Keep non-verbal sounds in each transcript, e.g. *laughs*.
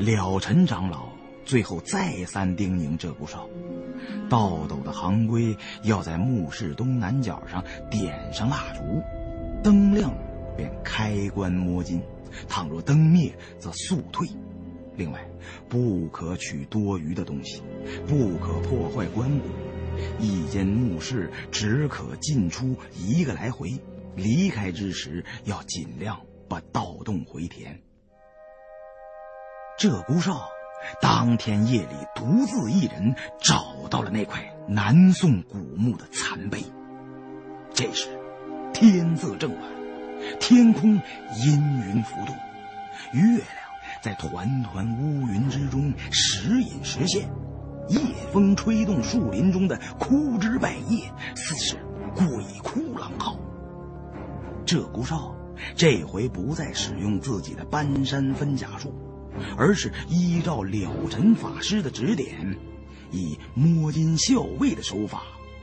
了尘长老最后再三叮咛鹧鸪哨，倒斗的行规要在墓室东南角上点上蜡烛，灯亮便开棺摸金，倘若灯灭则速退。另外，不可取多余的东西，不可破坏棺椁。一间墓室只可进出一个来回，离开之时要尽量把盗洞回填。鹧鸪哨当天夜里独自一人找到了那块南宋古墓的残碑。这时，天色正晚，天空阴云浮动，月亮在团团乌云之中时隐时现，夜风吹动树林中的枯枝败叶，似是鬼哭狼嚎。鹧鸪哨这回不再使用自己的搬山分甲术。而是依照了尘法师的指点，以摸金校尉的手法，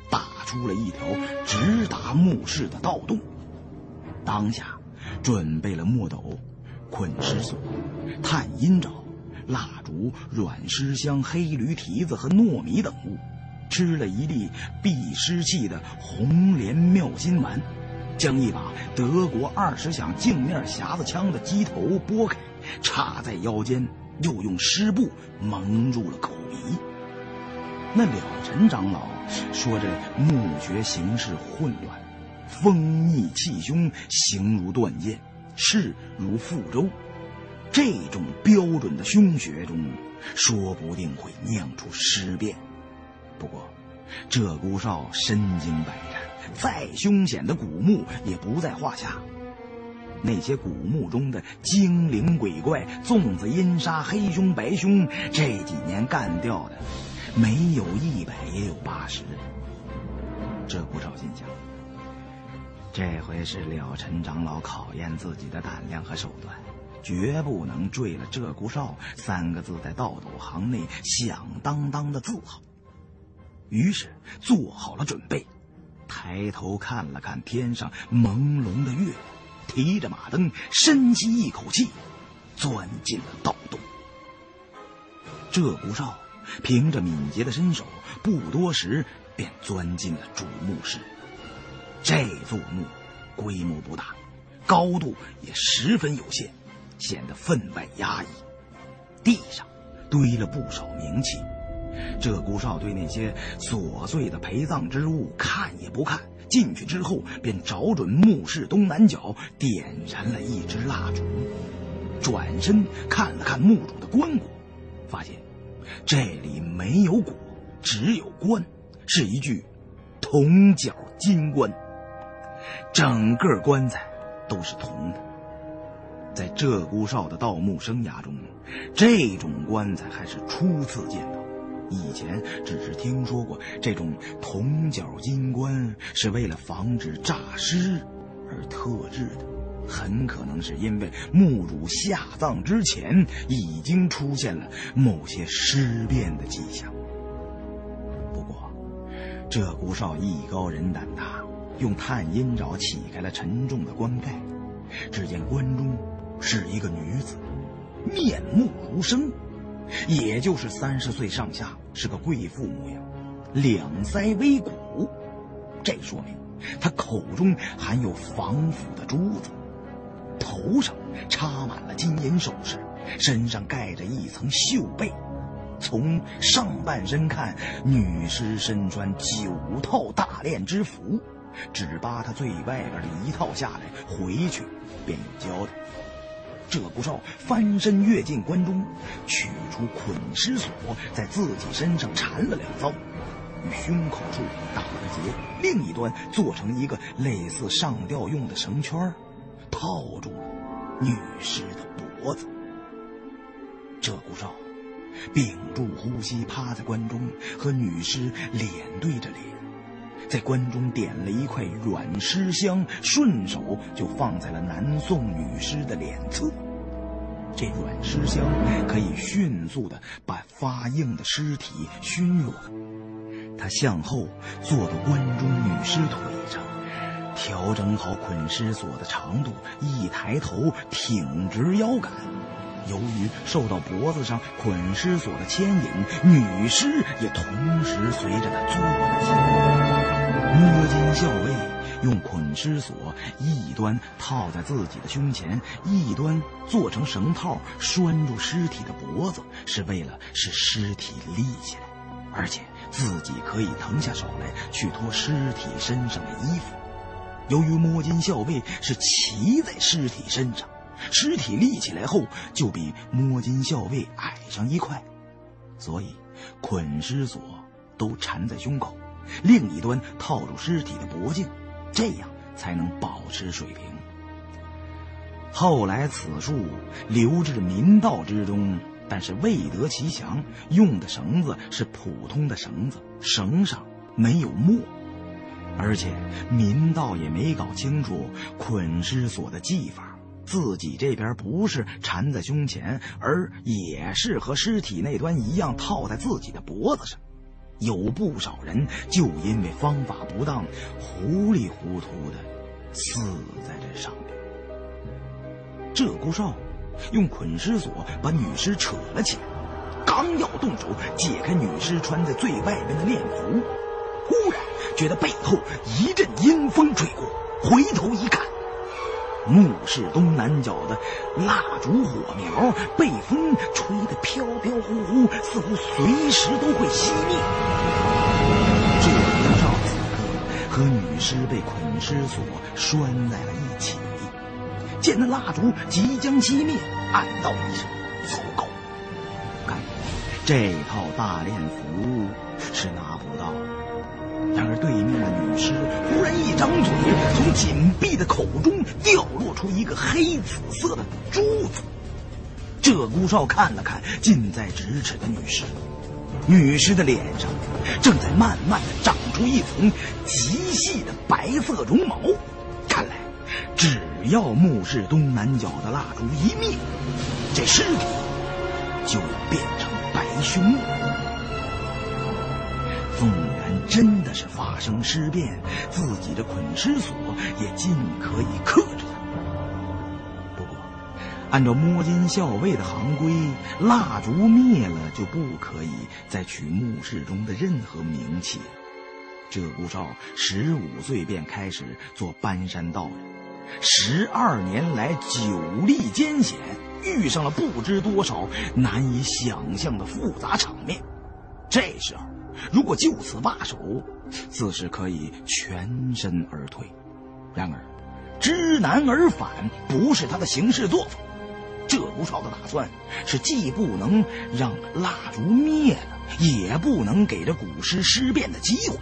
打出了一条直达墓室的盗洞。当下，准备了墨斗、捆尸索、探阴爪、蜡烛、软尸香、黑驴蹄子和糯米等物，吃了一粒避湿气的红莲妙心丸，将一把德国二十响镜面匣子枪的机头拨开。插在腰间，又用湿布蒙住了口鼻。那了尘长老说：“这墓穴形势混乱，风逆气凶，形如断剑，势如覆舟。这种标准的凶穴中，说不定会酿出尸变。不过，鹧鸪哨身经百战，再凶险的古墓也不在话下。”那些古墓中的精灵鬼怪、粽子阴杀、黑凶白凶，这几年干掉的，没有一百也有八十。鹧鸪哨心想：这回是了尘长老考验自己的胆量和手段，绝不能坠了“鹧鸪哨”三个字在盗斗行内响当当的字号。于是做好了准备，抬头看了看天上朦胧的月亮。提着马灯，深吸一口气，钻进了盗洞。鹧鸪哨凭着敏捷的身手，不多时便钻进了主墓室。这座墓规模不大，高度也十分有限，显得分外压抑。地上堆了不少冥器，鹧鸪哨对那些琐碎的陪葬之物看也不看。进去之后，便找准墓室东南角，点燃了一支蜡烛，转身看了看墓主的棺椁，发现这里没有椁，只有棺，是一具铜角金棺，整个棺材都是铜的。在鹧鸪哨的盗墓生涯中，这种棺材还是初次见到。以前只是听说过这种铜角金棺是为了防止诈尸而特制的，很可能是因为墓主下葬之前已经出现了某些尸变的迹象。不过，鹧鸪哨艺高人胆大，用探阴爪起开了沉重的棺盖，只见棺中是一个女子，面目如生。也就是三十岁上下，是个贵妇模样，两腮微鼓，这说明她口中含有防腐的珠子，头上插满了金银首饰，身上盖着一层绣被。从上半身看，女尸身穿九套大炼之服，只扒她最外边的一套下来，回去便有交代。鹧鸪哨翻身跃进棺中，取出捆尸索，在自己身上缠了两遭，与胸口处打了个结，另一端做成一个类似上吊用的绳圈，套住了女尸的脖子。鹧鸪哨屏住呼吸，趴在棺中，和女尸脸对着脸，在棺中点了一块软尸香，顺手就放在了南宋女尸的脸侧。这软尸香可以迅速的把发硬的尸体熏软。他向后坐到棺中女尸腿上，调整好捆尸索的长度，一抬头挺直腰杆，由于受到脖子上捆尸索的牵引，女尸也同时随着他坐了起来。摸金校尉用捆尸索一端套在自己的胸前，一端做成绳套拴住尸体的脖子，是为了使尸体立起来，而且自己可以腾下手来去脱尸体身上的衣服。由于摸金校尉是骑在尸体身上。尸体立起来后，就比摸金校尉矮上一块，所以捆尸索都缠在胸口，另一端套住尸体的脖颈，这样才能保持水平。后来此术流至民道之中，但是未得其详，用的绳子是普通的绳子，绳上没有墨，而且民道也没搞清楚捆尸索的技法。自己这边不是缠在胸前，而也是和尸体那端一样套在自己的脖子上。有不少人就因为方法不当，糊里糊涂的死在这上面。鹧鸪哨用捆尸索把女尸扯了起来，刚要动手解开女尸穿在最外边的殓服，忽然觉得背后一阵阴风吹过，回头一看。墓室东南角的蜡烛火苗被风吹得飘飘忽忽，似乎随时都会熄灭。这鸪哨此刻和女尸被捆尸索拴在了一起，见那蜡烛即将熄灭，暗道一声：“糟糕！看这套大殓服是拿不到。”然而，对面的女尸忽然一张嘴，从紧闭的口中掉落出一个黑紫色的珠子。鹧鸪哨看了看近在咫尺的女尸，女尸的脸上正在慢慢的长出一层极细的白色绒毛。看来，只要墓室东南角的蜡烛一灭，这尸体就变成白熊了。纵真的是发生尸变，自己的捆尸索也尽可以克制他。不过，按照摸金校尉的行规，蜡烛灭了就不可以再取墓室中的任何冥器。鹧鸪哨十五岁便开始做搬山道人，十二年来久历艰险，遇上了不知多少难以想象的复杂场面。这时候。如果就此罢手，自是可以全身而退。然而，知难而返不是他的行事作风。鹧鸪哨的打算是，既不能让蜡烛灭了，也不能给这古尸尸变的机会。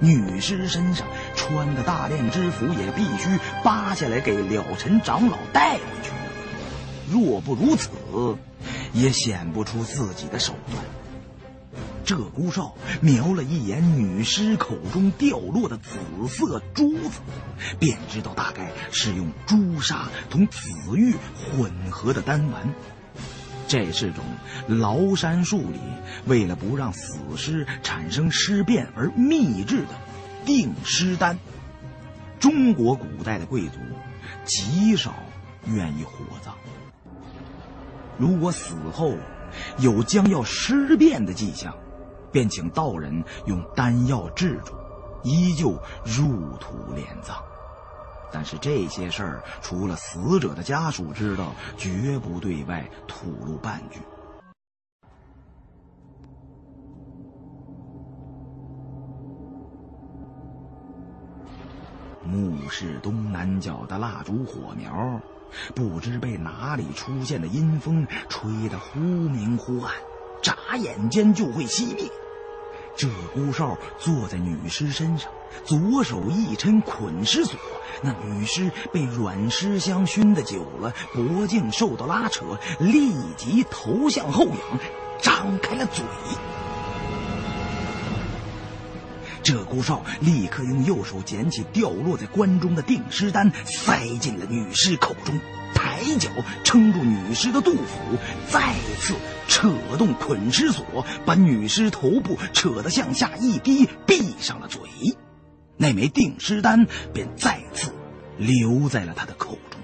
女尸身上穿的大殓之服也必须扒下来给了尘长老带回去。若不如此，也显不出自己的手段。鹧鸪哨瞄了一眼女尸口中掉落的紫色珠子，便知道大概是用朱砂同紫玉混合的丹丸。这是种崂山术里为了不让死尸产生尸变而秘制的定尸丹。中国古代的贵族极少愿意火葬，如果死后有将要尸变的迹象。便请道人用丹药制住，依旧入土殓葬。但是这些事儿，除了死者的家属知道，绝不对外吐露半句。墓室东南角的蜡烛火苗，不知被哪里出现的阴风吹得忽明忽暗。眨眼间就会熄灭。鹧鸪哨坐在女尸身上，左手一抻捆尸索，那女尸被软尸香熏得久了，脖颈受到拉扯，立即头向后仰，张开了嘴。鹧鸪哨立刻用右手捡起掉落在棺中的定尸丹，塞进了女尸口中。抬脚撑住女尸的肚腹，再次扯动捆尸索，把女尸头部扯得向下一低，闭上了嘴。那枚定尸丹便再次留在了他的口中。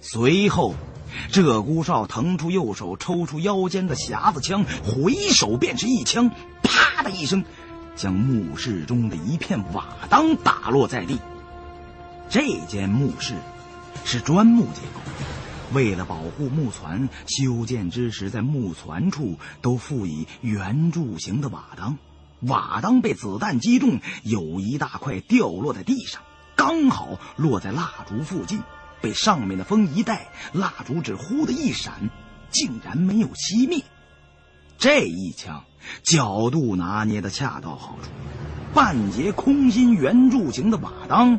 随后，鹧鸪哨腾出右手，抽出腰间的匣子枪，回手便是一枪，啪的一声，将墓室中的一片瓦当打落在地。这间墓室是砖木结构，为了保护木船，修建之时在木船处都附以圆柱形的瓦当。瓦当被子弹击中，有一大块掉落在地上，刚好落在蜡烛附近。被上面的风一带，蜡烛只忽的一闪，竟然没有熄灭。这一枪角度拿捏的恰到好处，半截空心圆柱形的瓦当，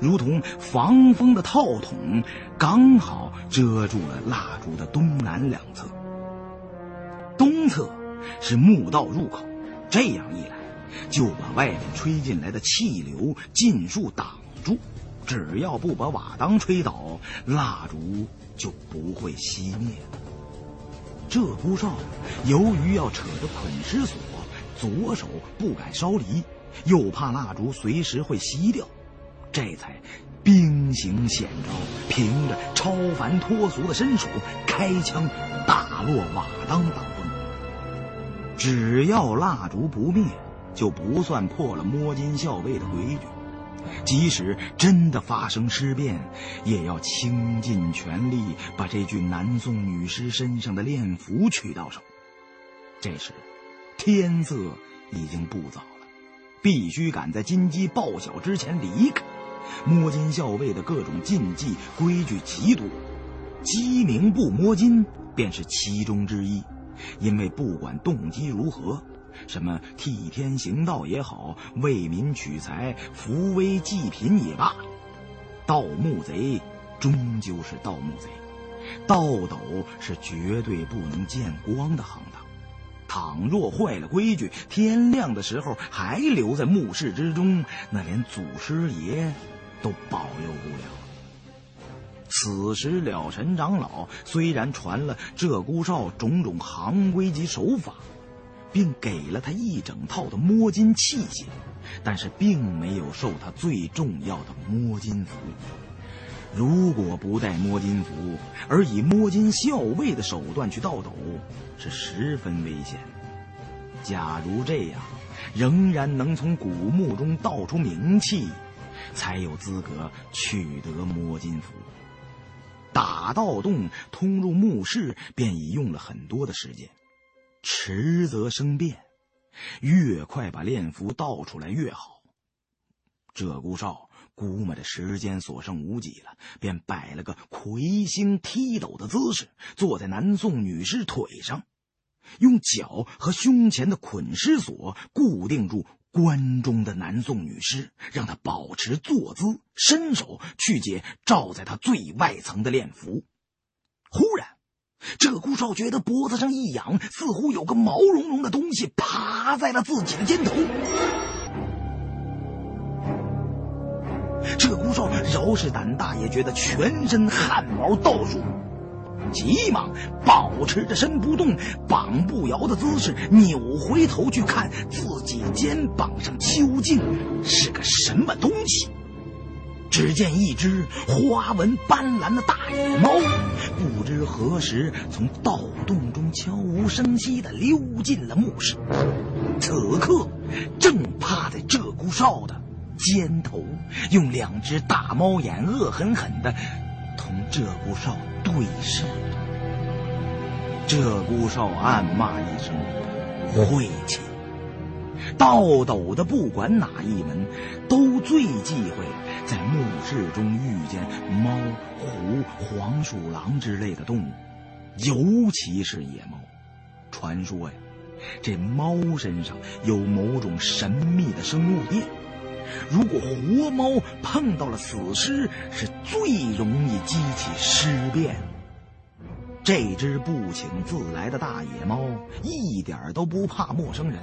如同防风的套筒，刚好遮住了蜡烛的东南两侧。东侧是墓道入口，这样一来，就把外面吹进来的气流尽数挡住。只要不把瓦当吹倒，蜡烛就不会熄灭。鹧鸪哨由于要扯着捆尸索，左手不敢稍离，又怕蜡烛随时会熄掉，这才兵行险招，凭着超凡脱俗的身手，开枪打落瓦当挡风。只要蜡烛不灭，就不算破了摸金校尉的规矩。即使真的发生尸变，也要倾尽全力把这具南宋女尸身上的殓服取到手。这时，天色已经不早了，必须赶在金鸡报晓之前离开。摸金校尉的各种禁忌规矩极多，鸡鸣不摸金便是其中之一。因为不管动机如何。什么替天行道也好，为民取财、扶危济贫也罢，盗墓贼终究是盗墓贼，盗斗是绝对不能见光的行当。倘若坏了规矩，天亮的时候还留在墓室之中，那连祖师爷都保佑不了。此时，了尘长老虽然传了鹧鸪哨种种行规及手法。并给了他一整套的摸金器械，但是并没有授他最重要的摸金符。如果不带摸金符，而以摸金校尉的手段去盗斗，是十分危险。假如这样，仍然能从古墓中盗出名器，才有资格取得摸金符。打盗洞通入墓室，便已用了很多的时间。迟则生变，越快把炼符倒出来越好。鹧鸪哨估摸着时间所剩无几了，便摆了个魁星踢斗的姿势，坐在南宋女尸腿上，用脚和胸前的捆尸索固定住关中的南宋女尸，让她保持坐姿，伸手去解罩在她最外层的炼符。忽然。鹧鸪哨觉得脖子上一痒，似乎有个毛茸茸的东西爬在了自己的肩头。鹧鸪哨饶是胆大，也觉得全身汗毛倒竖，急忙保持着身不动、膀不摇的姿势，扭回头去看自己肩膀上究竟是个什么东西。只见一只花纹斑斓的大野猫，不知何时从盗洞中悄无声息地溜进了墓室，此刻正趴在鹧鸪哨的肩头，用两只大猫眼恶狠狠地同鹧鸪哨对视。鹧鸪哨暗骂一声：“晦气！”盗斗的不管哪一门，都最忌讳在墓室中遇见猫、狐、黄鼠狼之类的动物，尤其是野猫。传说呀，这猫身上有某种神秘的生物电，如果活猫碰到了死尸，是最容易激起尸变。这只不请自来的大野猫一点都不怕陌生人。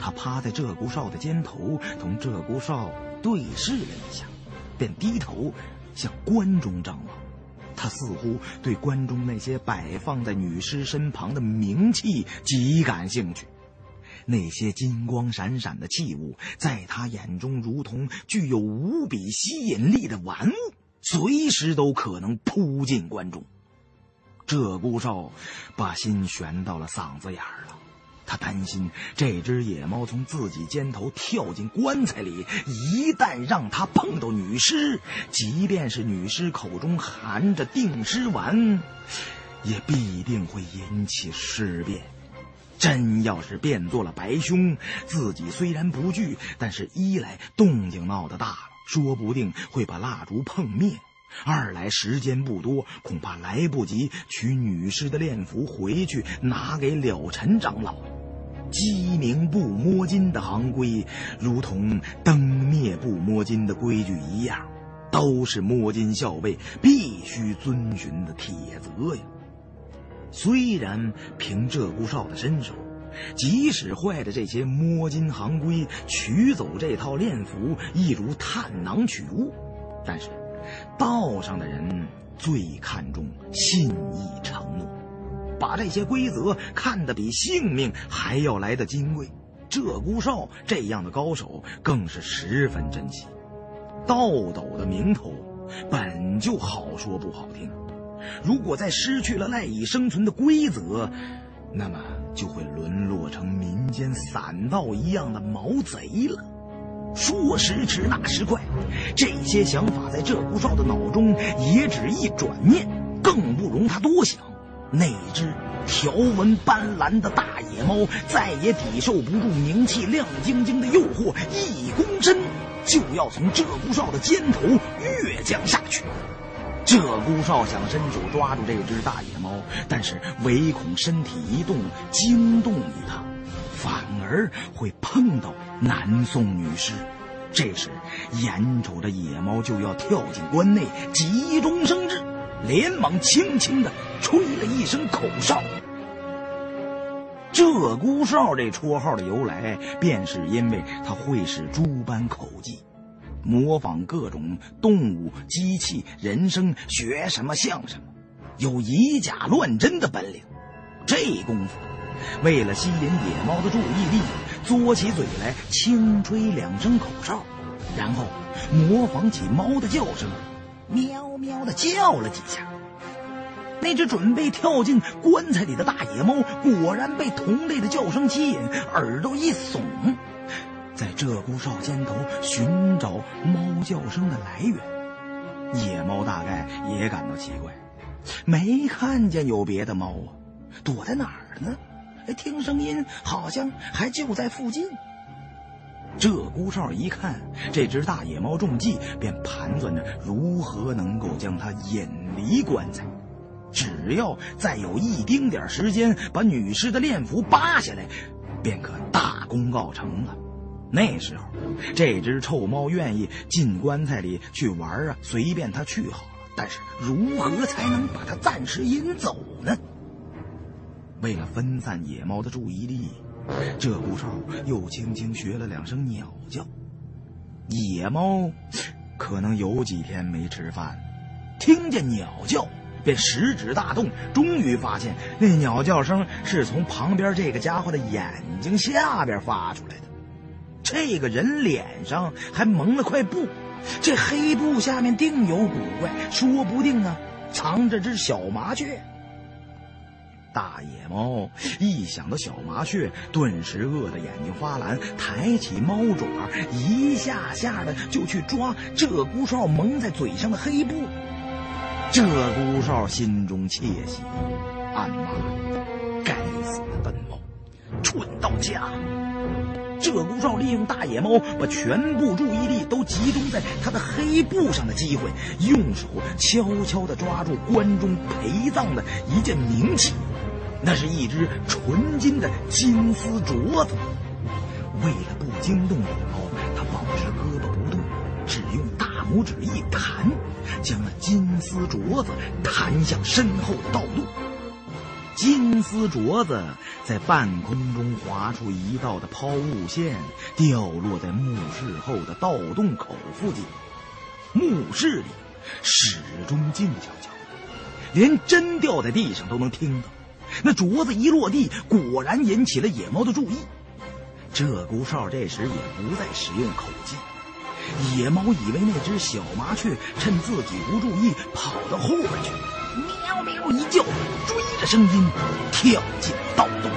它趴在鹧鸪哨的肩头，同鹧鸪哨对视了一下，便低头向关中张望。他似乎对关中那些摆放在女尸身旁的冥器极感兴趣。那些金光闪闪的器物，在他眼中如同具有无比吸引力的玩物，随时都可能扑进关中。鹧鸪哨把心悬到了嗓子眼儿了。他担心这只野猫从自己肩头跳进棺材里，一旦让他碰到女尸，即便是女尸口中含着定尸丸，也必定会引起尸变。真要是变做了白兄，自己虽然不惧，但是一来动静闹得大了，说不定会把蜡烛碰灭；二来时间不多，恐怕来不及取女尸的殓符回去拿给了尘长老。鸡鸣不摸金的行规，如同灯灭不摸金的规矩一样，都是摸金校尉必须遵循的铁则呀。虽然凭鹧鸪哨的身手，即使坏了这些摸金行规，取走这套练符亦如探囊取物，但是道上的人最看重信义承诺。把这些规则看得比性命还要来得金贵，鹧鸪哨这样的高手更是十分珍惜。道斗的名头本就好说不好听，如果再失去了赖以生存的规则，那么就会沦落成民间散道一样的毛贼了。说时迟，那时快，这些想法在鹧鸪哨的脑中也只一转念，更不容他多想。那只条纹斑斓的大野猫再也抵受不住名气亮晶晶的诱惑，一躬身就要从鹧鸪哨的肩头跃将下去。鹧鸪哨想伸手抓住这只大野猫，但是唯恐身体一动惊动于它，反而会碰到南宋女尸。这时眼瞅着野猫就要跳进关内，急中生智。连忙轻轻的吹了一声口哨。鹧鸪哨这绰号的由来，便是因为他会使诸般口技，模仿各种动物、机器、人声，学什么像什么，有以假乱真的本领。这功夫，为了吸引野猫的注意力，嘬起嘴来轻吹两声口哨，然后模仿起猫的叫声。喵喵的叫了几下，那只准备跳进棺材里的大野猫果然被同类的叫声吸引，耳朵一耸，在鹧鸪哨肩头寻找猫叫声的来源。野猫大概也感到奇怪，没看见有别的猫啊，躲在哪儿呢？听声音好像还就在附近。鹧鸪哨一看这只大野猫中计，便盘算着如何能够将它引离棺材。只要再有一丁点时间，把女尸的殓服扒下来，便可大功告成了。那时候，这只臭猫愿意进棺材里去玩啊，随便它去好了。但是，如何才能把它暂时引走呢？为了分散野猫的注意力。鹧鸪哨又轻轻学了两声鸟叫，野猫可能有几天没吃饭，听见鸟叫便食指大动，终于发现那鸟叫声是从旁边这个家伙的眼睛下边发出来的。这个人脸上还蒙了块布，这黑布下面定有古怪，说不定啊藏着只小麻雀。大野猫一想到小麻雀，顿时饿得眼睛发蓝，抬起猫爪，一下下的就去抓鹧鸪哨蒙在嘴上的黑布。鹧鸪哨心中窃喜，暗骂：“该死的笨猫，蠢到家！”鹧鸪哨利用大野猫把全部注意力都集中在他的黑布上的机会，用手悄悄地抓住关中陪葬的一件名器。那是一只纯金的金丝镯子。为了不惊动野猫，他保持胳膊不动，只用大拇指一弹，将那金丝镯子弹向身后的道路。金丝镯子在半空中划出一道的抛物线，掉落在墓室后的盗洞口附近。墓室里始终静悄悄，连针掉在地上都能听到。那镯子一落地，果然引起了野猫的注意。鹧鸪哨这时也不再使用口技，野猫以为那只小麻雀趁自己不注意跑到后边去，喵喵一叫，追着声音跳进盗洞。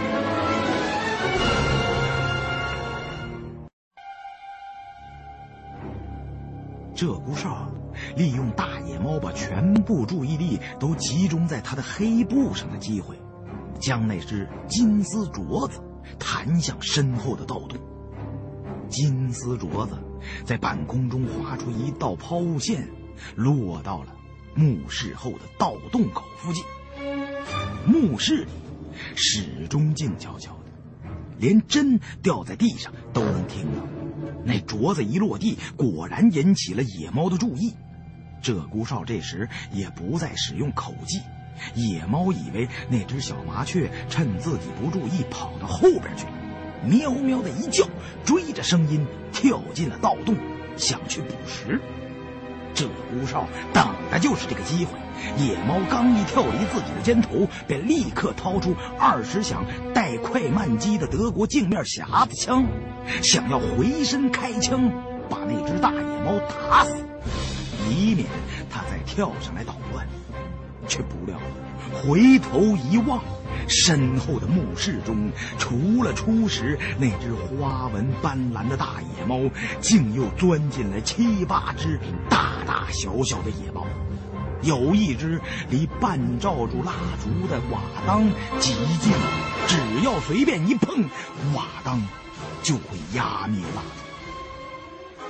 鹧鸪哨利用大野猫把全部注意力都集中在它的黑布上的机会，将那只金丝镯子弹向身后的盗洞。金丝镯子在半空中划出一道抛物线，落到了墓室后的盗洞口附近。墓室里始终静悄悄的，连针掉在地上都能听到。那镯子一落地，果然引起了野猫的注意。鹧鸪哨这时也不再使用口技，野猫以为那只小麻雀趁自己不注意跑到后边去了，喵喵的一叫，追着声音跳进了盗洞，想去捕食。鹧鸪哨等的就是这个机会。野猫刚一跳离自己的肩头，便立刻掏出二十响带快慢机的德国镜面匣子枪，想要回身开枪把那只大野猫打死，以免它再跳上来捣乱。却不料回头一望，身后的墓室中，除了初时那只花纹斑斓的大野猫，竟又钻进来七八只大大小小的野猫。有一只离半罩住蜡烛的瓦当极近，只要随便一碰，瓦当就会压灭蜡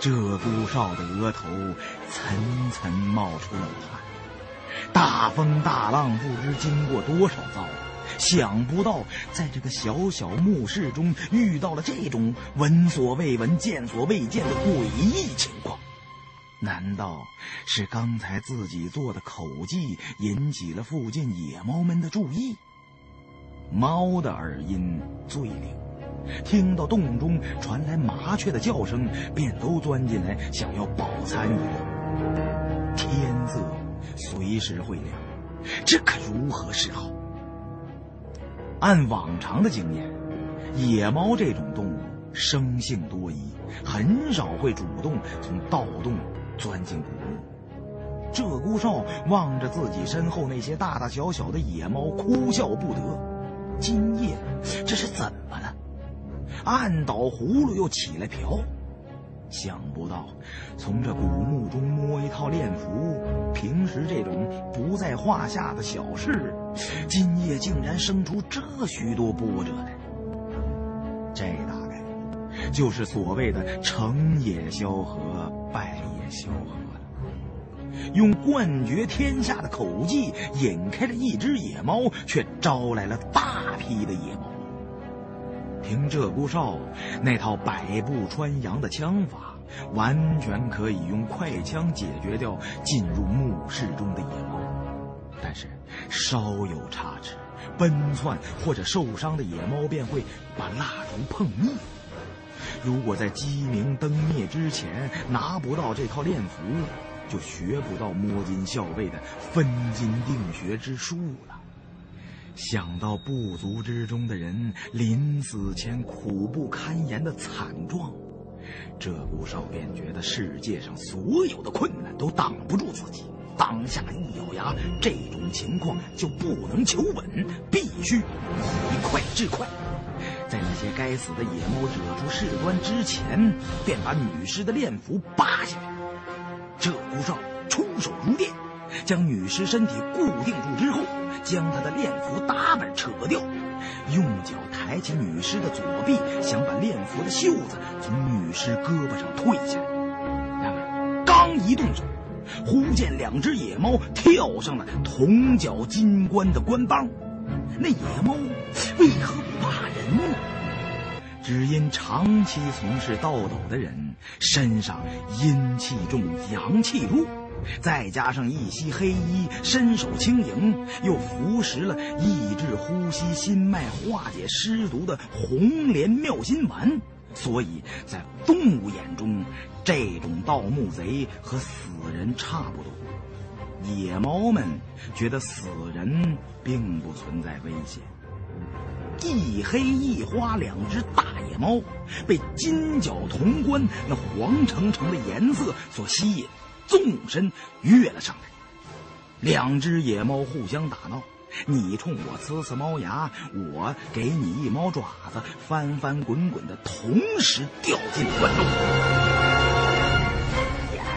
烛。鹧鸪哨的额头层层冒出冷汗。大风大浪不知经过多少遭，想不到在这个小小墓室中遇到了这种闻所未闻、见所未见的诡异情况。难道是刚才自己做的口技引起了附近野猫们的注意？猫的耳音最灵，听到洞中传来麻雀的叫声，便都钻进来，想要饱餐一顿。天色随时会亮，这可如何是好？按往常的经验，野猫这种动物生性多疑，很少会主动从盗洞。钻进古墓，鹧鸪哨望着自己身后那些大大小小的野猫，哭笑不得。今夜这是怎么了？按倒葫芦又起来瓢。想不到从这古墓中摸一套练符，平时这种不在话下的小事，今夜竟然生出这许多波折来。这大概就是所谓的成也萧何，败也。萧何了，用冠绝天下的口技引开了一只野猫，却招来了大批的野猫。凭鹧鸪哨那套百步穿杨的枪法，完全可以用快枪解决掉进入墓室中的野猫。但是稍有差池，奔窜或者受伤的野猫便会把蜡烛碰灭。如果在鸡鸣灯灭之前拿不到这套练符，就学不到摸金校尉的分金定穴之术了。想到部族之中的人临死前苦不堪言的惨状，鹧鸪哨便觉得世界上所有的困难都挡不住自己。当下一咬牙，这种情况就不能求稳，必须以快制快。在那些该死的野猫惹出事端之前，便把女尸的链符扒下来。鹧鸪哨出手如电，将女尸身体固定住之后，将她的链符打板扯掉，用脚抬起女尸的左臂，想把链符的袖子从女尸胳膊上退下来。然而刚一动手，忽见两只野猫跳上了铜角金冠的官帮。那野猫为何不怕人呢？只因长期从事盗斗的人身上阴气重、阳气弱，再加上一袭黑衣、身手轻盈，又服食了抑制呼吸、心脉、化解尸毒的红莲妙心丸，所以在动物眼中，这种盗墓贼和死人差不多。野猫们觉得死人并不存在危险。一黑一花两只大野猫被金角铜冠那黄澄澄的颜色所吸引，纵身跃了上来。两只野猫互相打闹，你冲我呲呲猫牙，我给你一猫爪子，翻翻滚滚的同时掉进棺中。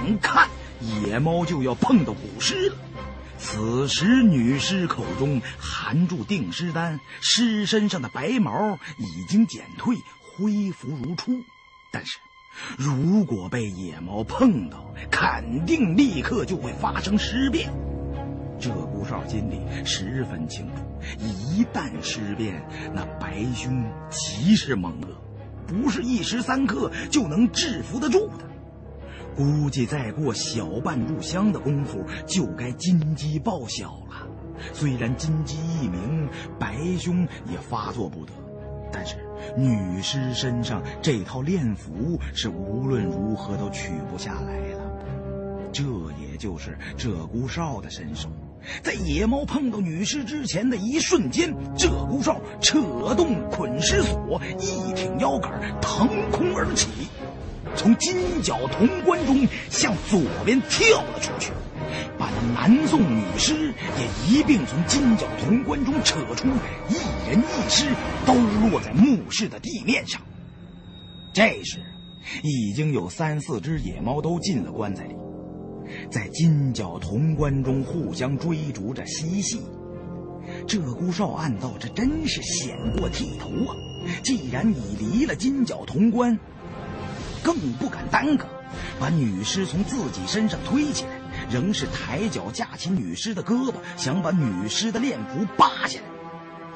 眼看野猫就要碰到古尸了。此时，女尸口中含住定尸丹，尸身上的白毛已经减退，恢复如初。但是，如果被野猫碰到，肯定立刻就会发生尸变。鹧鸪哨心里十分清楚，一旦尸变，那白兄极是猛恶，不是一时三刻就能制服得住的。估计再过小半炷香的功夫，就该金鸡报晓了。虽然金鸡一鸣，白兄也发作不得，但是女尸身上这套炼符是无论如何都取不下来了。这也就是鹧鸪哨的身手，在野猫碰到女尸之前的一瞬间，鹧鸪哨扯动捆尸索，一挺腰杆，腾空而起。从金角铜棺中向左边跳了出去，把那南宋女尸也一并从金角铜棺中扯出，一人一尸都落在墓室的地面上。这时，已经有三四只野猫都进了棺材里，在金角铜棺中互相追逐着嬉戏。鹧鸪哨暗道：这真是险过剃头啊！既然已离了金角铜棺。更不敢耽搁，把女尸从自己身上推起来，仍是抬脚架起女尸的胳膊，想把女尸的链符扒下来。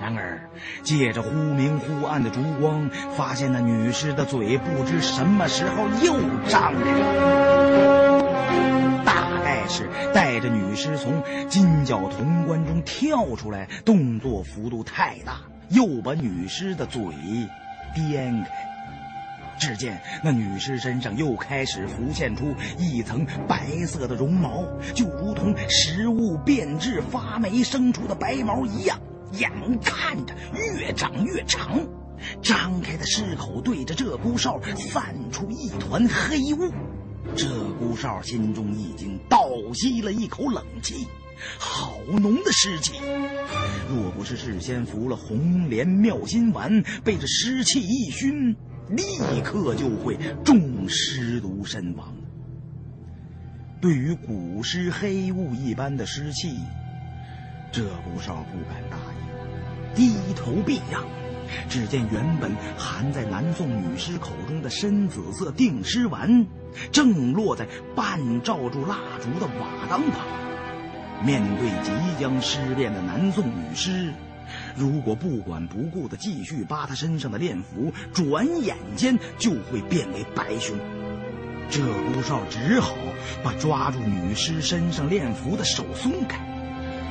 然而，借着忽明忽暗的烛光，发现那女尸的嘴不知什么时候又张开了，大概是带着女尸从金角铜棺中跳出来，动作幅度太大，又把女尸的嘴颠开。只见那女尸身上又开始浮现出一层白色的绒毛，就如同食物变质发霉生出的白毛一样，眼看着越长越长。张开的尸口对着鹧鸪哨散出一团黑雾，鹧鸪哨心中已经倒吸了一口冷气，好浓的尸气！若不是事先服了红莲妙心丸，被这尸气一熏。立刻就会中尸毒身亡。对于古尸黑雾一般的尸气，鹧鸪哨不敢大意，低头避让。只见原本含在南宋女尸口中的深紫色定尸丸，正落在半罩住蜡烛的瓦当旁。面对即将尸变的南宋女尸。如果不管不顾的继续扒他身上的炼符，转眼间就会变为白熊。鹧鸪哨只好把抓住女尸身上炼符的手松开。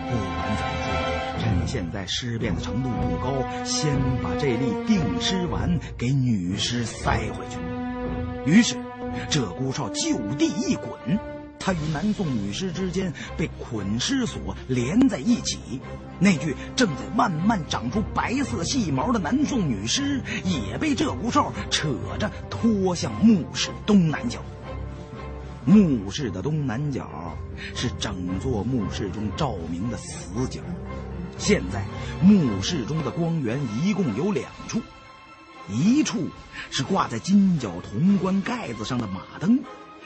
不管怎么说，趁现在尸变的程度不高，先把这粒定尸丸给女尸塞回去。于是，鹧鸪哨就地一滚。他与南宋女尸之间被捆尸索连在一起，那具正在慢慢长出白色细毛的南宋女尸也被鹧鸪哨扯着拖向墓室东南角。墓室的东南角是整座墓室中照明的死角。现在墓室中的光源一共有两处，一处是挂在金角铜棺盖子上的马灯。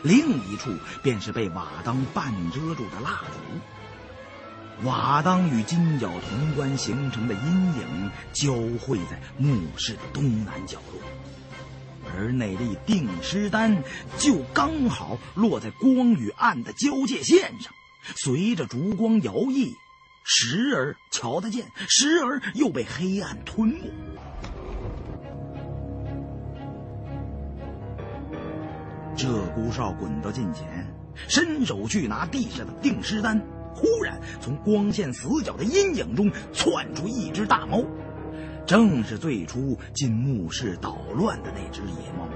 另一处便是被瓦当半遮住的蜡烛，瓦当与金角铜棺形成的阴影交汇在墓室的东南角落，而那粒定尸丹就刚好落在光与暗的交界线上，随着烛光摇曳，时而瞧得见，时而又被黑暗吞没。鹧鸪哨滚到近前，伸手去拿地上的定尸丹，忽然从光线死角的阴影中窜出一只大猫，正是最初进墓室捣乱的那只野猫。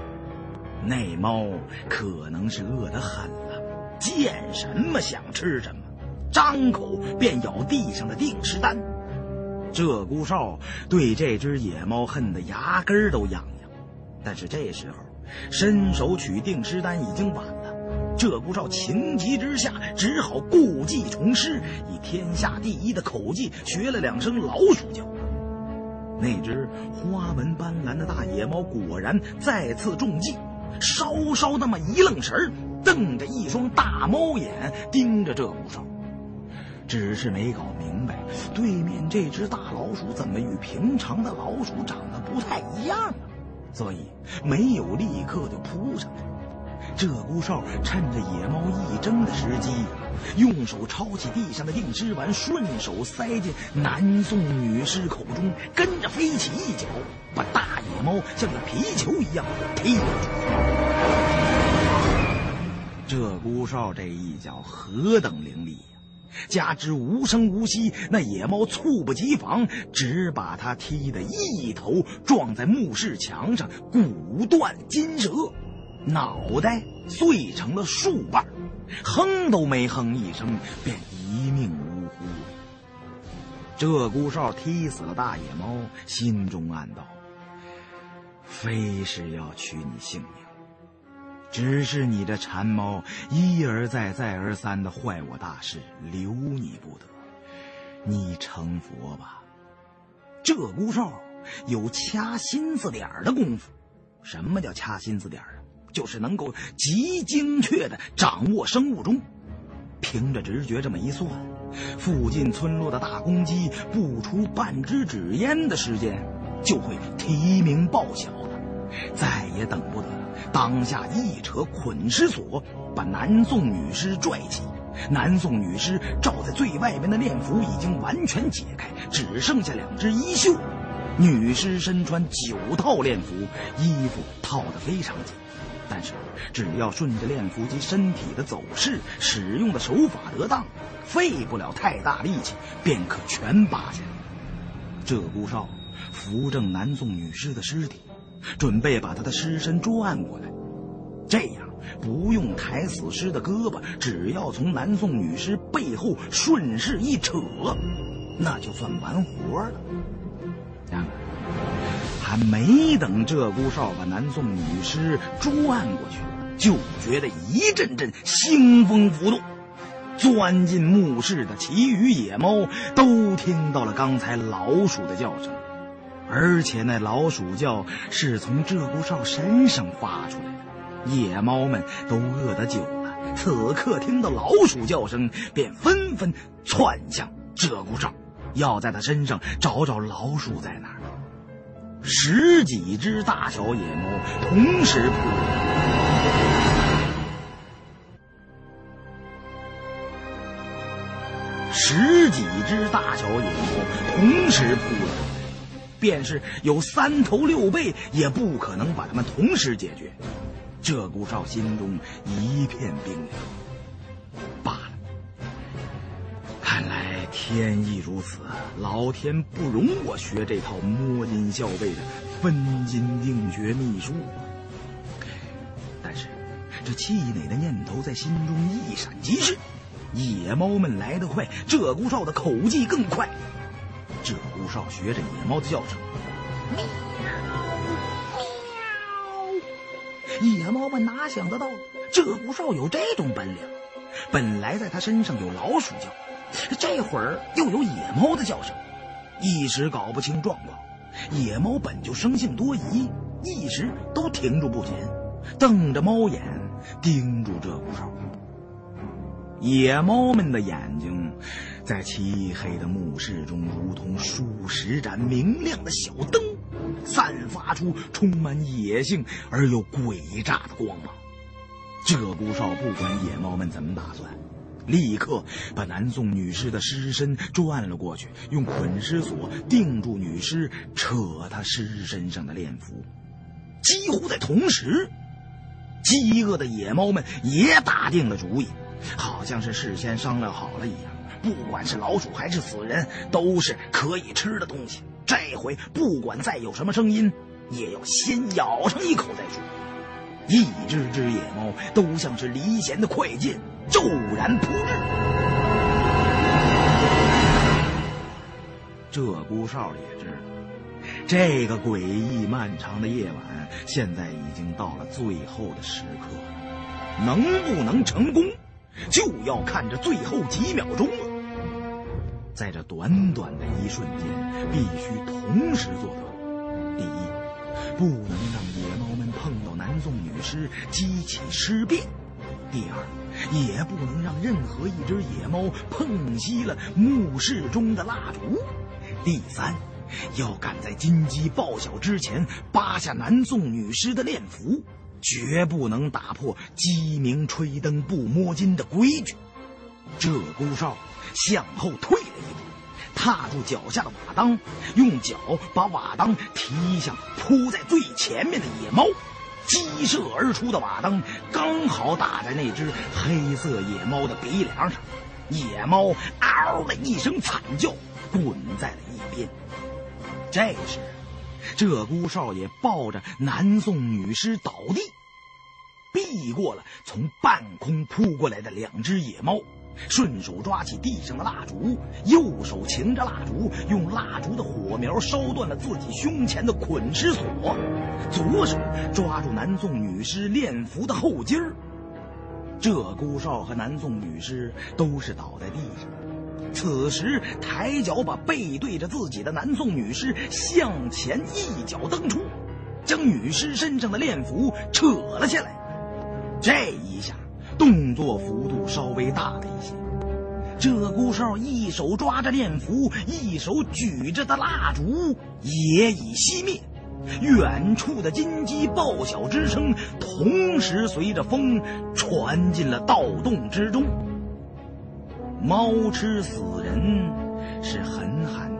那猫可能是饿得很了，见什么想吃什么，张口便咬地上的定尸丹。鹧鸪哨对这只野猫恨得牙根都痒痒，但是这时候。伸手取定尸丹已经晚了，鹧鸪哨情急之下，只好故技重施，以天下第一的口技学了两声老鼠叫。那只花纹斑斓的大野猫果然再次中计，稍稍那么一愣神瞪着一双大猫眼盯着鹧鸪哨，只是没搞明白对面这只大老鼠怎么与平常的老鼠长得不太一样啊，所以没有立刻就扑上去。鹧鸪哨趁着野猫一怔的时机，用手抄起地上的定尸丸，顺手塞进南宋女尸口中，跟着飞起一脚，把大野猫像个皮球一样踢了出去。鹧鸪哨这一脚何等凌厉！加之无声无息，那野猫猝不及防，只把他踢得一头撞在墓室墙上，骨断筋折。脑袋碎成了数瓣，哼都没哼一声，便一命呜呼。鹧鸪哨踢死了大野猫，心中暗道：“非是要取你性命，只是你这馋猫一而再、再而三的坏我大事，留你不得。你成佛吧。”鹧鸪哨有掐心思点儿的功夫。什么叫掐心思点儿？就是能够极精确的掌握生物钟，凭着直觉这么一算，附近村落的大公鸡不出半支纸烟的时间，就会提名报晓了。再也等不得，当下一扯捆尸索，把南宋女尸拽起。南宋女尸罩在最外面的殓服已经完全解开，只剩下两只衣袖。女尸身穿九套殓服，衣服套得非常紧。但是，只要顺着练符及身体的走势，使用的手法得当，费不了太大力气，便可全扒下来。鹧鸪哨扶正南宋女尸的尸体，准备把他的尸身转过来，这样不用抬死尸的胳膊，只要从南宋女尸背后顺势一扯，那就算完活了。然而。还没等鹧鸪哨把南宋女尸转过去，就觉得一阵阵腥风浮动。钻进墓室的其余野猫都听到了刚才老鼠的叫声，而且那老鼠叫是从鹧鸪哨身上发出来的。野猫们都饿得久了，此刻听到老鼠叫声，便纷纷窜向鹧鸪哨，要在他身上找找老鼠在哪儿。十几只大小野猫同时扑来，十几只大小野猫同时扑来，便是有三头六臂，也不可能把他们同时解决。鹧鸪哨心中一片冰凉。罢了，看来。天意如此，老天不容我学这套摸金校尉的分金定穴秘术。但是，这气馁的念头在心中一闪即逝。野猫们来得快，鹧鸪哨的口技更快。鹧鸪哨学着野猫的叫声，喵喵。野猫们哪想得到，鹧鸪哨有这种本领？本来在他身上有老鼠叫。这会儿又有野猫的叫声，一时搞不清状况。野猫本就生性多疑，一时都停住不前，瞪着猫眼盯住鹧鸪哨。野猫们的眼睛，在漆黑的墓室中，如同数十盏明亮的小灯，散发出充满野性而又诡诈的光芒。鹧鸪哨不管野猫们怎么打算。立刻把南宋女尸的尸身转了过去，用捆尸索定住女尸，扯她尸身上的链服。几乎在同时，饥饿的野猫们也打定了主意，好像是事先商量好了一样。不管是老鼠还是死人，都是可以吃的东西。这回不管再有什么声音，也要先咬上一口再说。一只只野猫都像是离弦的快箭。骤然扑至，鹧鸪哨也知道，这个诡异漫长的夜晚现在已经到了最后的时刻。能不能成功，就要看这最后几秒钟了。在这短短的一瞬间，必须同时做到：第一，不能让野猫们碰到南宋女尸，激起尸变；第二，也不能让任何一只野猫碰熄了墓室中的蜡烛；第三。要赶在金鸡报晓之前扒下南宋女尸的殓服，绝不能打破鸡鸣吹灯不摸金的规矩。鹧鸪哨向后退，踏住脚下的瓦当，用脚把瓦当踢向扑在最前面的野猫。激射而出的瓦当刚好打在那只黑色野猫的鼻梁上，野猫嗷的一声惨叫，滚在了一边。这时，鹧鸪少爷抱着南宋女尸倒地，避过了从半空扑过来的两只野猫，顺手抓起地上的蜡烛，右手擎着蜡烛，用蜡烛的火苗烧断了自己胸前的捆尸锁，左手抓住南宋女尸练符的后襟儿。鹧鸪哨和南宋女尸都是倒在地上。此时，抬脚把背对着自己的南宋女尸向前一脚蹬出，将女尸身上的练符扯了下来。这一下，动作幅度稍微大了一些。鹧鸪哨一手抓着殓服，一手举着的蜡烛也已熄灭，远处的金鸡报晓之声同时随着风传进了盗洞之中。猫吃死人是很罕，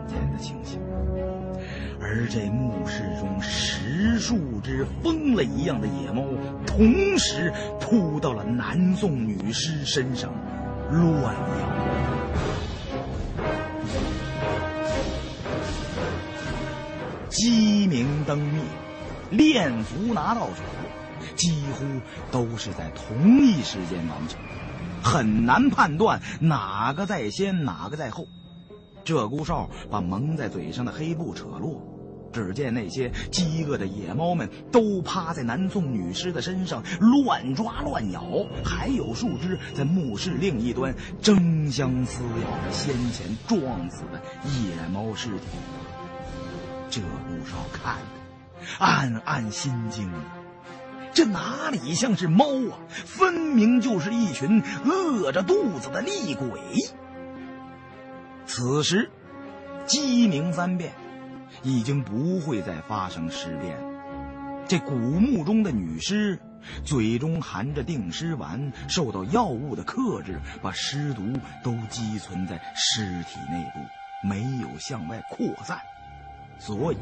而这墓室中十数只疯了一样的野猫，同时扑到了南宋女尸身上，乱咬。鸡鸣灯灭，练符拿到手，几乎都是在同一时间完成。很难判断哪个在先，哪个在后。鹧鸪哨把蒙在嘴上的黑布扯落，只见那些饥饿的野猫们都趴在南宋女尸的身上乱抓乱咬，还有数只在墓室另一端争相撕咬着先前撞死的野猫尸体。鹧鸪哨看的，暗暗心惊。这哪里像是猫啊？分明就是一群饿着肚子的厉鬼。此时，鸡鸣三遍，已经不会再发生尸变。这古墓中的女尸，嘴中含着定尸丸，受到药物的克制，把尸毒都积存在尸体内部，没有向外扩散，所以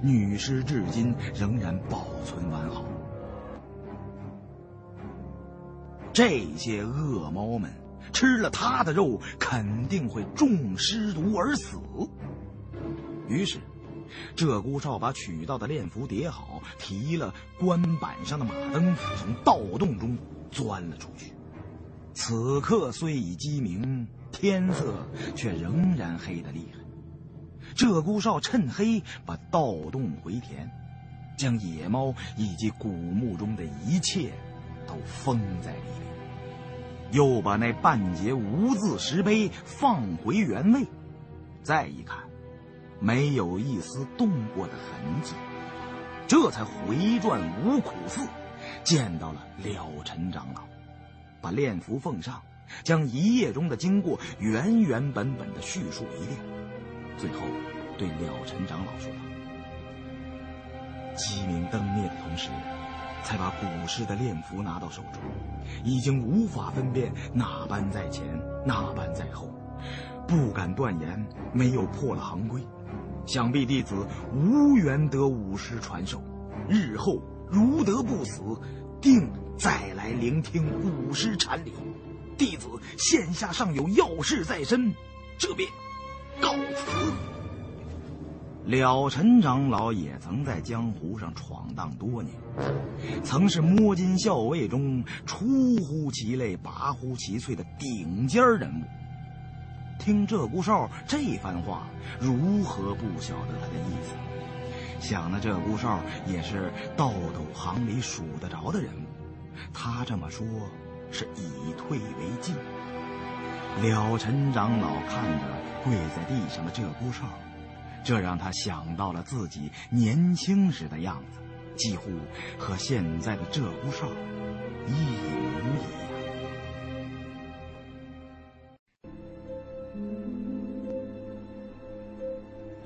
女尸至今仍然保存完好。这些恶猫们吃了他的肉，肯定会中尸毒而死。于是，鹧鸪哨把取到的练符叠好，提了棺板上的马灯，从盗洞中钻了出去。此刻虽已鸡鸣，天色却仍然黑得厉害。鹧鸪哨趁黑把盗洞回填，将野猫以及古墓中的一切都封在里面。又把那半截无字石碑放回原位，再一看，没有一丝动过的痕迹，这才回转五苦寺，见到了了尘长老，把炼符奉上，将一夜中的经过原原本本的叙述一遍，最后对了尘长老说道：“鸡鸣灯灭的同时。”才把古尸的炼符拿到手中，已经无法分辨哪般在前，哪般在后，不敢断言没有破了行规。想必弟子无缘得武师传授，日后如得不死，定再来聆听武师禅理。弟子现下尚有要事在身，这便告辞。了尘长老也曾在江湖上闯荡多年，曾是摸金校尉中出乎其类、拔乎其萃的顶尖人物。听鹧鸪哨这番话，如何不晓得他的意思？想那鹧鸪哨也是道斗行里数得着的人物，他这么说，是以退为进。了尘长老看着跪在地上的鹧鸪哨，这让他想到了自己年轻时的样子，几乎和现在的鹧鸪哨一模一样。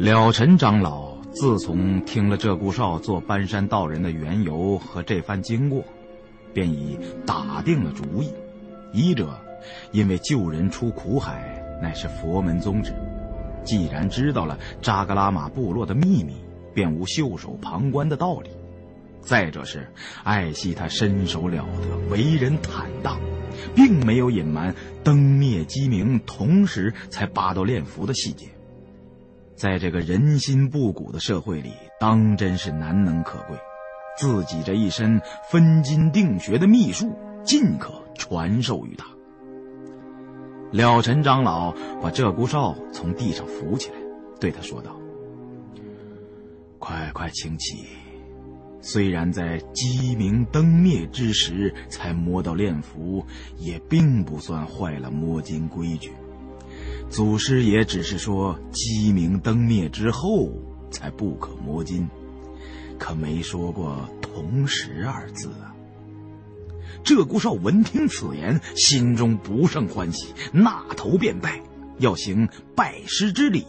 了尘长老自从听了鹧鸪哨做搬山道人的缘由和这番经过，便已打定了主意。一者，因为救人出苦海乃是佛门宗旨，既然知道了扎格拉玛部落的秘密，便无袖手旁观的道理；再者是爱惜他身手了得，为人坦荡，并没有隐瞒灯灭鸡鸣同时才拔刀炼符的细节。在这个人心不古的社会里，当真是难能可贵。自己这一身分金定穴的秘术，尽可传授于他。了尘长老把鹧鸪哨从地上扶起来，对他说道：“快快请起。虽然在鸡鸣灯灭之时才摸到炼符，也并不算坏了摸金规矩。”祖师爷只是说鸡鸣灯灭之后才不可摸金，可没说过同时二字啊。鹧鸪哨闻听此言，心中不胜欢喜，纳头便拜，要行拜师之礼。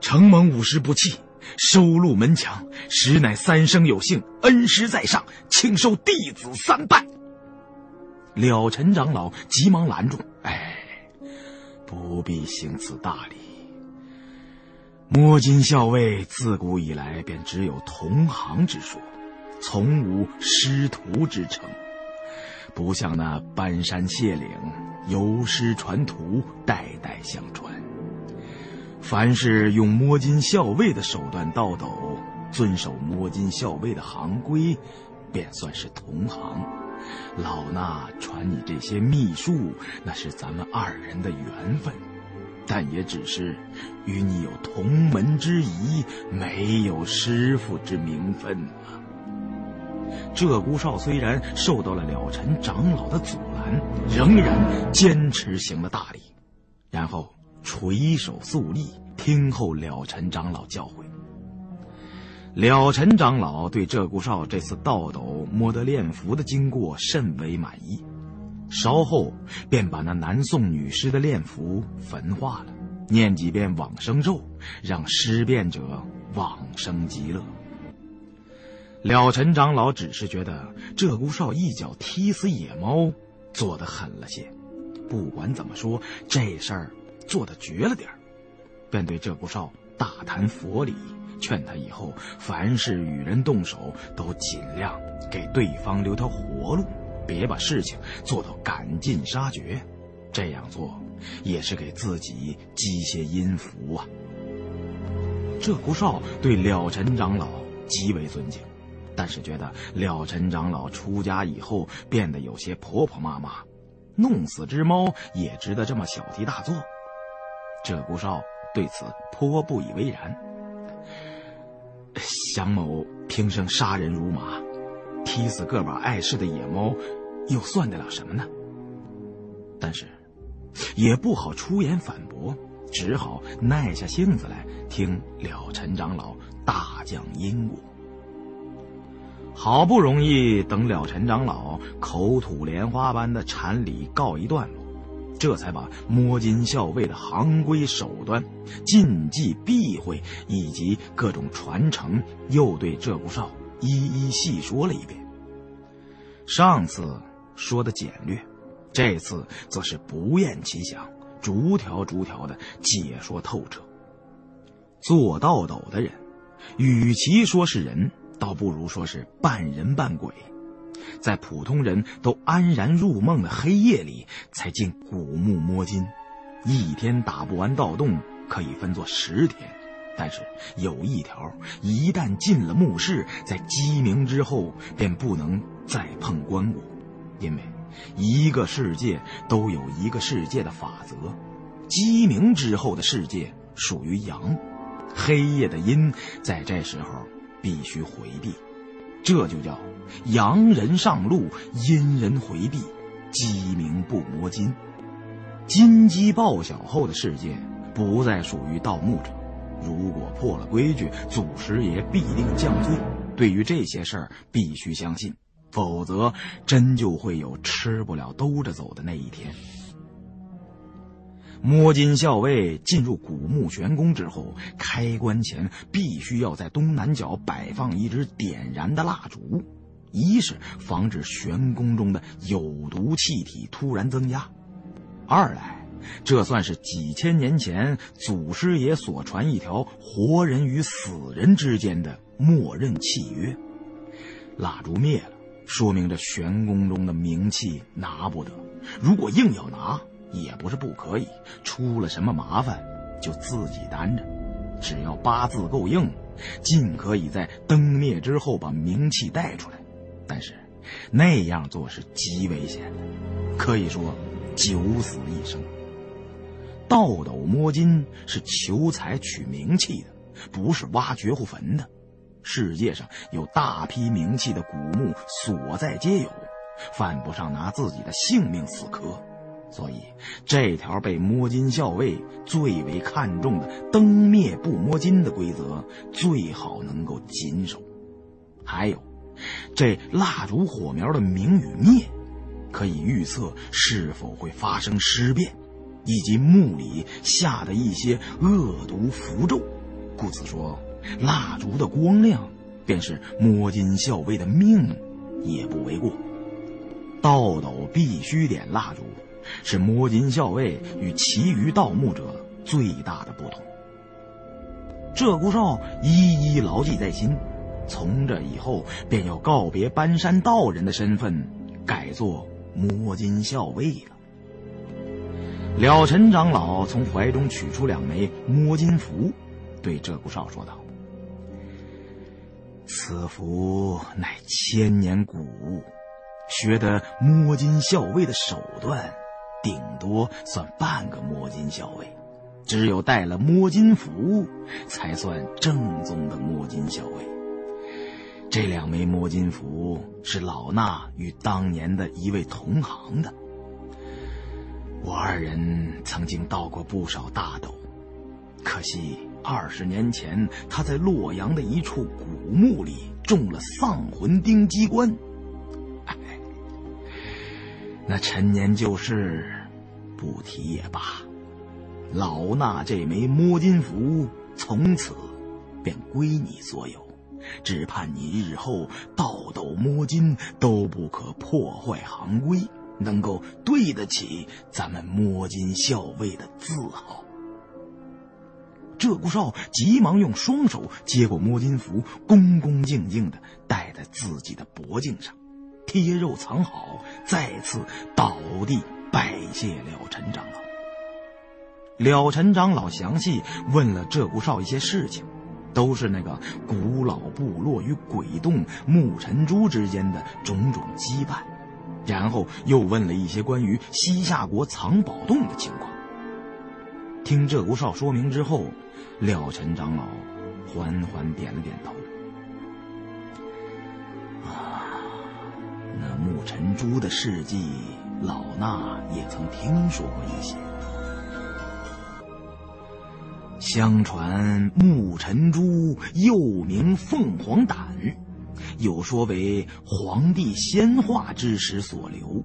承蒙武师不弃，收录门墙，实乃三生有幸，恩师在上，请受弟子三拜。了尘长老急忙拦住，哎。不必行此大礼。摸金校尉自古以来便只有同行之说，从无师徒之称，不像那搬山卸岭，游师传徒，代代相传。凡是用摸金校尉的手段倒斗，遵守摸金校尉的行规，便算是同行。老衲传你这些秘术，那是咱们二人的缘分，但也只是与你有同门之谊，没有师傅之名分啊。鹧鸪哨虽然受到了了尘长老的阻拦，仍然坚持行了大礼，然后垂手肃立，听候了尘长老教诲。了尘长老对鹧鸪哨这次倒斗摸得炼符的经过甚为满意，稍后便把那南宋女尸的炼符焚化了，念几遍往生咒，让尸变者往生极乐。了尘长老只是觉得鹧鸪哨一脚踢死野猫做得狠了些，不管怎么说，这事儿做得绝了点儿，便对鹧鸪哨大谈佛理。劝他以后凡事与人动手，都尽量给对方留条活路，别把事情做到赶尽杀绝。这样做也是给自己积些阴福啊。鹧鸪哨对了尘长老极为尊敬，但是觉得了尘长老出家以后变得有些婆婆妈妈，弄死只猫也值得这么小题大做。鹧鸪哨对此颇不以为然。祥某平生杀人如麻，踢死个把碍事的野猫，又算得了什么呢？但是，也不好出言反驳，只好耐下性子来听了陈长老大讲因果。好不容易等了陈长老口吐莲花般的禅理告一段落。这才把摸金校尉的行规手段、禁忌避讳以及各种传承，又对鹧鸪哨一一细说了一遍。上次说的简略，这次则是不厌其详，逐条逐条的解说透彻。做道斗的人，与其说是人，倒不如说是半人半鬼。在普通人都安然入梦的黑夜里，才进古墓摸金。一天打不完盗洞，可以分作十天。但是有一条，一旦进了墓室，在鸡鸣之后便不能再碰棺椁，因为一个世界都有一个世界的法则。鸡鸣之后的世界属于阳，黑夜的阴，在这时候必须回避。这就叫阳人上路，阴人回避，鸡鸣不摸金。金鸡报晓后的世界不再属于盗墓者。如果破了规矩，祖师爷必定降罪。对于这些事儿，必须相信，否则真就会有吃不了兜着走的那一天。摸金校尉进入古墓玄宫之后，开棺前必须要在东南角摆放一支点燃的蜡烛，一是防止玄宫中的有毒气体突然增加，二来这算是几千年前祖师爷所传一条活人与死人之间的默认契约。蜡烛灭了，说明这玄宫中的冥气拿不得；如果硬要拿，也不是不可以，出了什么麻烦就自己担着。只要八字够硬，尽可以在灯灭之后把名气带出来。但是那样做是极危险的，可以说九死一生。倒斗摸金是求财取名气的，不是挖绝户坟的。世界上有大批名气的古墓所在皆有，犯不上拿自己的性命死磕。所以，这条被摸金校尉最为看重的“灯灭不摸金”的规则，最好能够谨守。还有，这蜡烛火苗的明与灭，可以预测是否会发生尸变，以及墓里下的一些恶毒符咒。故此说，蜡烛的光亮，便是摸金校尉的命，也不为过。盗斗必须点蜡烛。是摸金校尉与其余盗墓者最大的不同。鹧鸪哨一一牢记在心，从这以后便要告别搬山道人的身份，改做摸金校尉了。了尘长老从怀中取出两枚摸金符，对鹧鸪哨说道：“此符乃千年古物，学得摸金校尉的手段。”顶多算半个摸金校尉，只有带了摸金符，才算正宗的摸金校尉。这两枚摸金符是老衲与当年的一位同行的。我二人曾经盗过不少大斗，可惜二十年前他在洛阳的一处古墓里中了丧魂钉机关。那陈年旧事，不提也罢。老衲这枚摸金符从此便归你所有，只盼你日后倒斗摸金都不可破坏行规，能够对得起咱们摸金校尉的自豪。鹧鸪哨急忙用双手接过摸金符，恭恭敬敬的戴在自己的脖颈上。贴肉藏好，再次倒地拜谢了陈长老。了陈长老详细问了鹧鸪哨一些事情，都是那个古老部落与鬼洞木尘珠之间的种种羁绊，然后又问了一些关于西夏国藏宝洞的情况。听鹧鸪哨说明之后，了陈长老缓缓点了点头。那木尘珠的事迹，老衲也曾听说过一些。相传木尘珠又名凤凰胆，有说为皇帝仙化之时所留，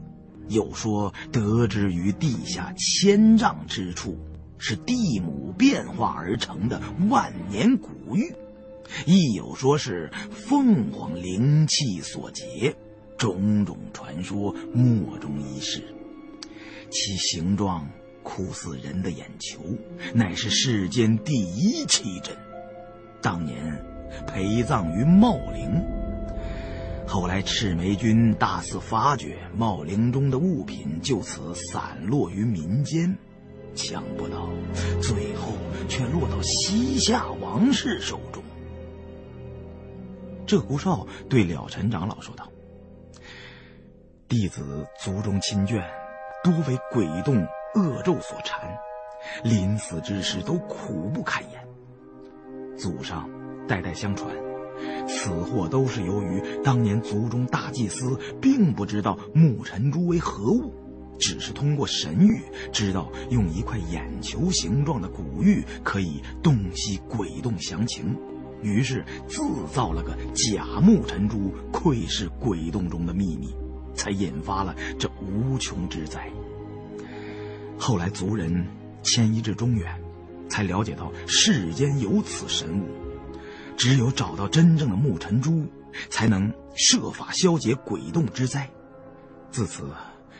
有说得之于地下千丈之处，是地母变化而成的万年古玉，亦有说是凤凰灵气所结。种种传说，莫衷一是。其形状酷似人的眼球，乃是世间第一奇珍。当年陪葬于茂陵，后来赤眉军大肆发掘，茂陵中的物品就此散落于民间。想不到，最后却落到西夏王室手中。鹧鸪哨对了尘长老说道。弟子族中亲眷，多为鬼洞恶咒所缠，临死之时都苦不堪言。祖上代代相传，此祸都是由于当年族中大祭司并不知道木尘珠为何物，只是通过神谕知道用一块眼球形状的古玉可以洞悉鬼洞详情，于是自造了个假木尘珠窥视鬼洞中的秘密，才引发了这无穷之灾。后来族人迁移至中原，才了解到世间有此神物。只有找到真正的木尘珠，才能设法消解鬼洞之灾。自此，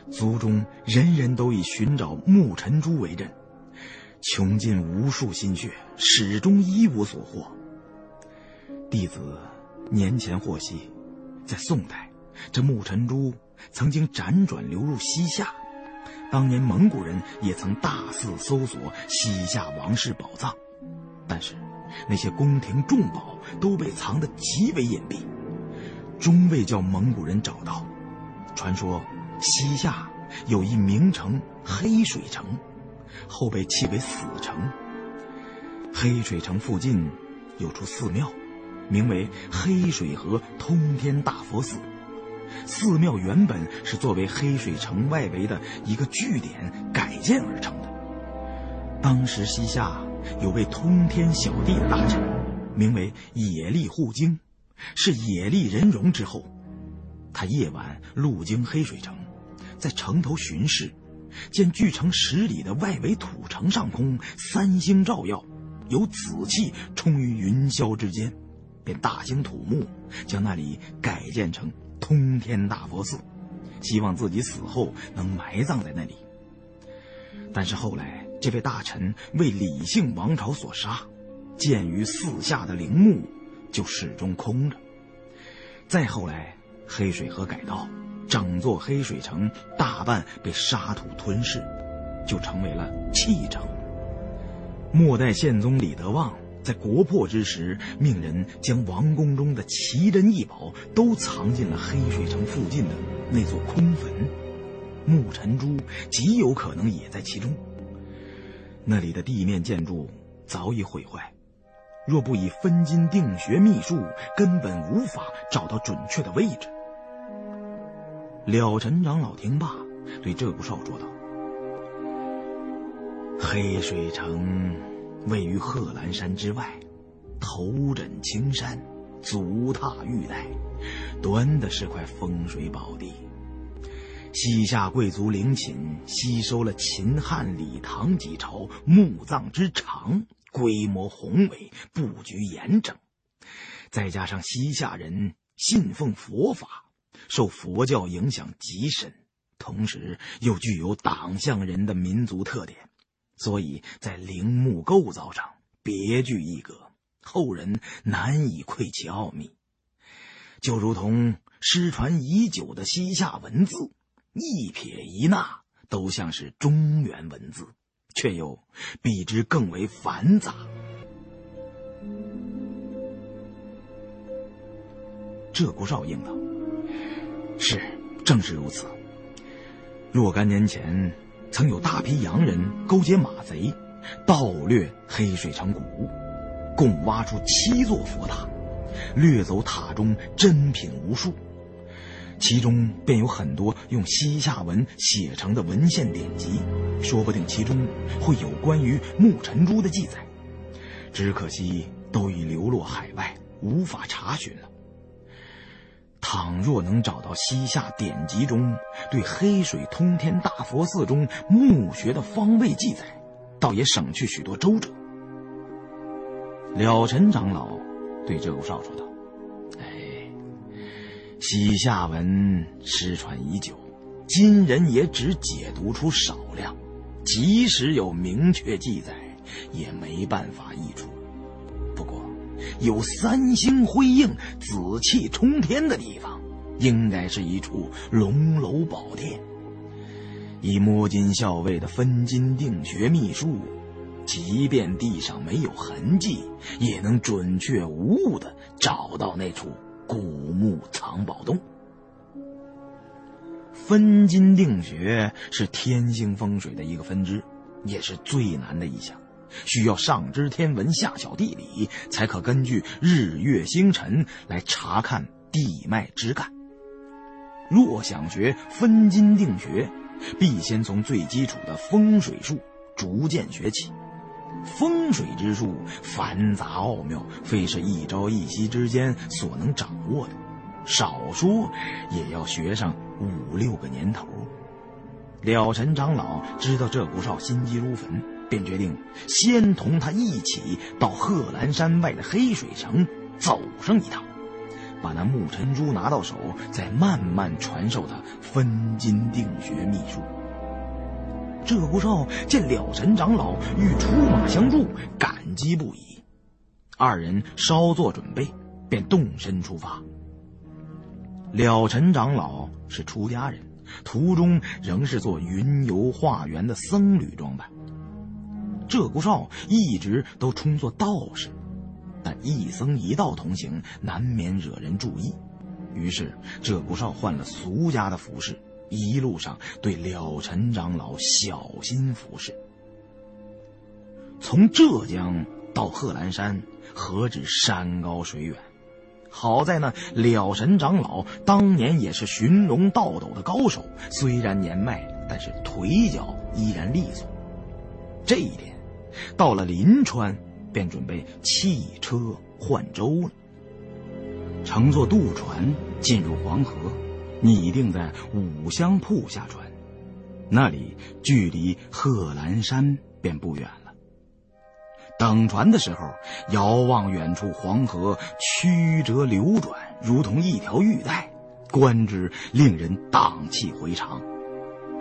族中人人都以寻找木尘珠为任，穷尽无数心血，始终一无所获。弟子年前获悉，在宋代，这木尘珠曾经辗转流入西夏。当年蒙古人也曾大肆搜索西夏王室宝藏，但是。那些宫廷重宝都被藏得极为隐蔽，终未叫蒙古人找到。传说西夏有一名城黑水城，后被弃为死城。黑水城附近有处寺庙，名为黑水河通天大佛寺。寺庙原本是作为黑水城外围的一个据点改建而成的。当时西夏。有位通天小地的大臣，名为野力护京，是野力仁荣之后。他夜晚路经黑水城，在城头巡视，见距城十里的外围土城上空三星照耀，有紫气冲于云霄之间，便大兴土木，将那里改建成通天大佛寺，希望自己死后能埋葬在那里。但是后来。这位大臣为李姓王朝所杀，鉴于四下的陵墓，就始终空着。再后来，黑水河改道，整座黑水城大半被沙土吞噬，就成为了弃城。末代宪宗李德旺在国破之时，命人将王宫中的奇珍异宝都藏进了黑水城附近的那座空坟，木尘珠极有可能也在其中。那里的地面建筑早已毁坏，若不以分金定穴秘术，根本无法找到准确的位置。了尘长老听罢，对鹧鸪哨说道：“黑水城位于贺兰山之外，头枕青山，足踏玉带，端的是块风水宝地。”西夏贵族陵寝吸收了秦汉李唐几朝墓葬之长，规模宏伟，布局严整，再加上西夏人信奉佛法，受佛教影响极深，同时又具有党项人的民族特点，所以在陵墓构造上别具一格，后人难以窥其奥秘，就如同失传已久的西夏文字。一撇一捺都像是中原文字，却又比之更为繁杂。鹧鸪哨应道：“是，正是如此。若干年前，曾有大批洋人勾结马贼，盗掠黑水城古物，共挖出七座佛塔，掠走塔中珍品无数。”其中便有很多用西夏文写成的文献典籍，说不定其中会有关于木尘珠的记载，只可惜都已流落海外，无法查询了。倘若能找到西夏典籍中对黑水通天大佛寺中墓穴的方位记载，倒也省去许多周折。了尘长老对鹧鸪哨说道。哎西夏文失传已久，今人也只解读出少量，即使有明确记载，也没办法译出。有三星辉映、紫气冲天的地方，应该是一处龙楼宝殿。以摸金校尉的分金定穴秘术，即便地上没有痕迹，也能准确无误的找到那处。古墓藏宝洞，分金定穴是天星风水的一个分支，也是最难的一项。需要上知天文下晓地理，才可根据日月星辰来查看地脉枝干。若想学分金定穴，必先从最基础的风水术逐渐学起。风水之术繁杂奥妙，非是一朝一夕之间所能掌握的，少说也要学上五六个年头。了尘长老知道鹧鸪哨心急如焚，便决定先同他一起到贺兰山外的黑水城走上一趟，把那木尘珠拿到手，再慢慢传授他分金定穴秘术。鹧鸪哨见了尘长老欲出马相助，感激不已。二人稍作准备，便动身出发。了尘长老是出家人。途中仍是做云游化缘的僧侣装扮。鹧鸪哨一直都充作道士，但一僧一道同行，难免惹人注意。于是鹧鸪哨换了俗家的服饰，一路上对了尘长老小心服侍。从浙江到贺兰山，何止山高水远？好在呢，了神长老当年也是寻龙倒斗的高手，虽然年迈，但是腿脚依然利索。这一点，到了临川，便准备弃车换舟了。乘坐渡船进入黄河，拟定在五香铺下船，那里距离贺兰山便不远了。等船的时候，遥望远处，黄河曲折流转，如同一条玉带，观之令人荡气回肠。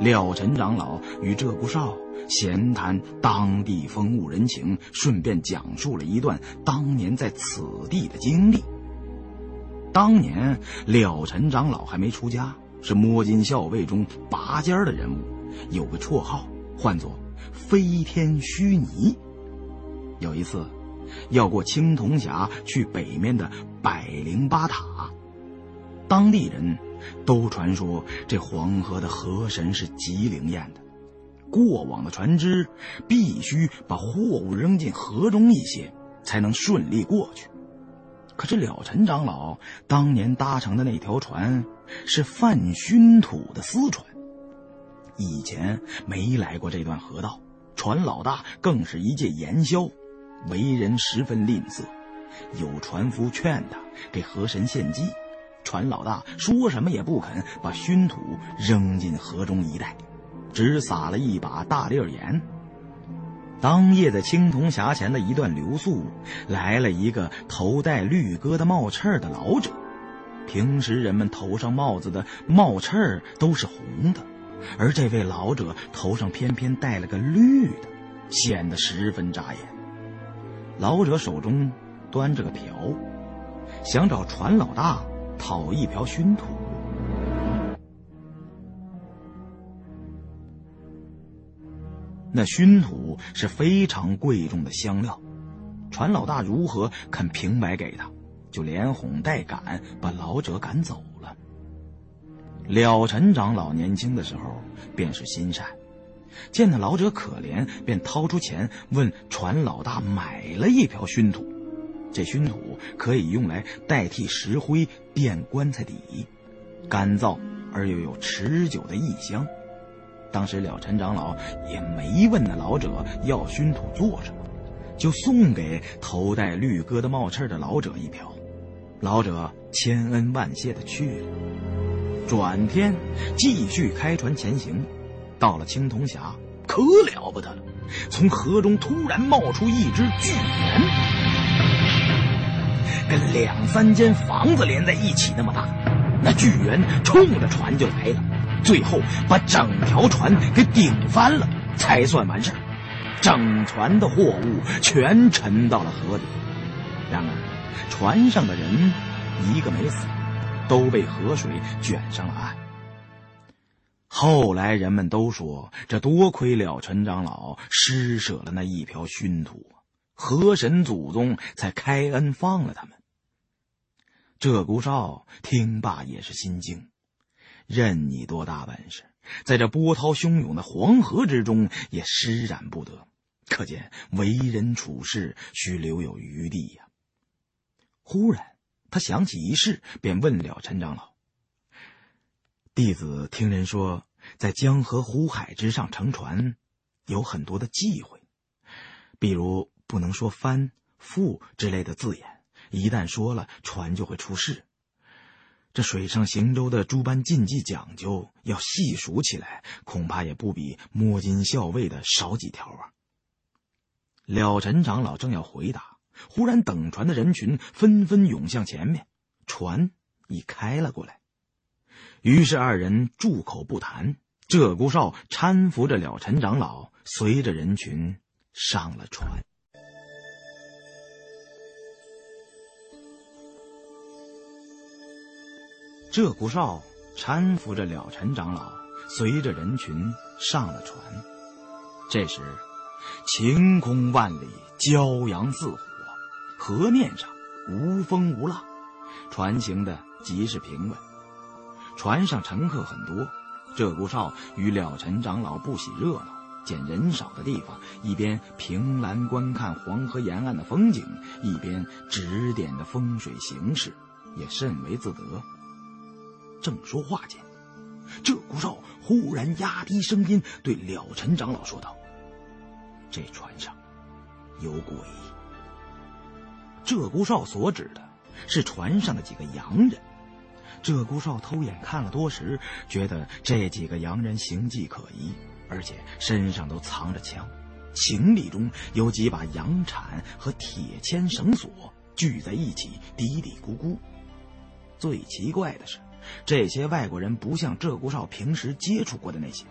廖尘长老与鹧鸪哨闲谈当地风物人情，顺便讲述了一段当年在此地的经历。当年廖尘长老还没出家，是摸金校尉中拔尖的人物，有个绰号，唤作“飞天虚拟”。有一次，要过青铜峡去北面的百灵巴塔，当地人都传说这黄河的河神是极灵验的，过往的船只必须把货物扔进河中一些，才能顺利过去。可是了尘长老当年搭乘的那条船是泛熏土的私船，以前没来过这段河道，船老大更是一介盐枭。为人十分吝啬，有船夫劝他给河神献祭，船老大说什么也不肯把熏土扔进河中一带，只撒了一把大粒盐。当夜在青铜峡前的一段流宿，来了一个头戴绿疙瘩帽翅的老者。平时人们头上帽子的帽翅都是红的，而这位老者头上偏偏戴了个绿的，显得十分扎眼。老者手中端着个瓢，想找船老大讨一瓢熏土。那熏土是非常贵重的香料，船老大如何肯平白给他？就连哄带赶把老者赶走了。了尘长老年轻的时候便是心善。见那老者可怜，便掏出钱问船老大买了一瓢熏土。这熏土可以用来代替石灰垫棺材底，干燥而又有持久的异香。当时了尘长老也没问那老者要熏土做什么，就送给头戴绿疙瘩帽翅的老者一瓢。老者千恩万谢的去了。转天继续开船前行。到了青铜峡，可了不得了！从河中突然冒出一只巨猿，跟两三间房子连在一起那么大。那巨猿冲着船就来了，最后把整条船给顶翻了，才算完事儿。整船的货物全沉到了河底。然而，船上的人一个没死，都被河水卷上了岸。后来人们都说，这多亏了陈长老施舍了那一瓢熏土，河神祖宗才开恩放了他们。鹧鸪哨听罢也是心惊，任你多大本事，在这波涛汹涌的黄河之中也施展不得，可见为人处事需留有余地呀。忽然，他想起一事，便问了陈长老：“弟子听人说，在江河湖海之上乘船，有很多的忌讳，比如不能说‘翻’‘覆’之类的字眼，一旦说了，船就会出事。这水上行舟的诸般禁忌讲究，要细数起来，恐怕也不比摸金校尉的少几条啊。”了陈长老正要回答，忽然等船的人群纷纷涌向前面，船已开了过来。于是二人住口不谈。鹧鸪哨搀扶着了陈长老，随着人群上了船。鹧鸪哨搀扶着了陈长老，随着人群上了船。这时。晴空万里，骄阳似火，河面上无风无浪，船行的极是平稳。船上乘客很多，鹧鸪哨与了尘长老不喜热闹，见人少的地方，一边凭栏观看黄河沿岸的风景，一边指点着风水形势，也甚为自得。正说话间，鹧鸪哨忽然压低声音对了尘长老说道。这船上有鬼。鹧鸪哨所指的是船上的几个洋人。鹧鸪哨偷眼看了多时，觉得这几个洋人形迹可疑，而且身上都藏着枪，行李中有几把洋铲和铁签绳索，聚在一起嘀嘀咕咕。最奇怪的是，这些外国人不像鹧鸪哨平时接触过的那些。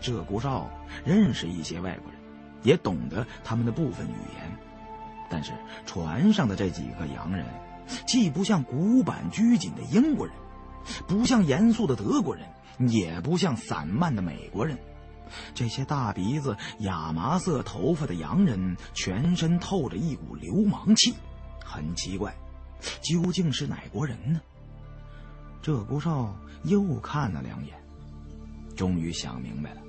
鹧鸪哨认识一些外国人。也懂得他们的部分语言，但是船上的这几个洋人，既不像古板拘谨的英国人，不像严肃的德国人，也不像散漫的美国人。这些大鼻子、亚麻色头发的洋人，全身透着一股流氓气，很奇怪，究竟是哪国人呢？鹧鸪哨又看了两眼，终于想明白了。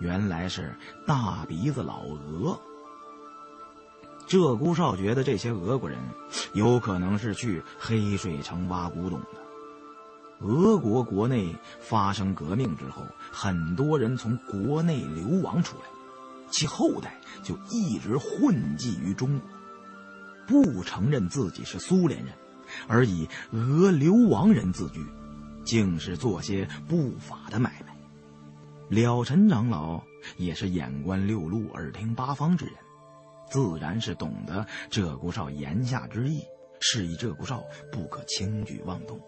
原来是大鼻子老俄。鹧鸪哨觉得这些俄国人有可能是去黑水城挖古董的。俄国国内发生革命之后，很多人从国内流亡出来，其后代就一直混迹于中国，不承认自己是苏联人，而以俄流亡人自居，竟是做些不法的买卖。了尘长老也是眼观六路、耳听八方之人，自然是懂得鹧鸪哨言下之意，示意鹧鸪哨不可轻举妄动。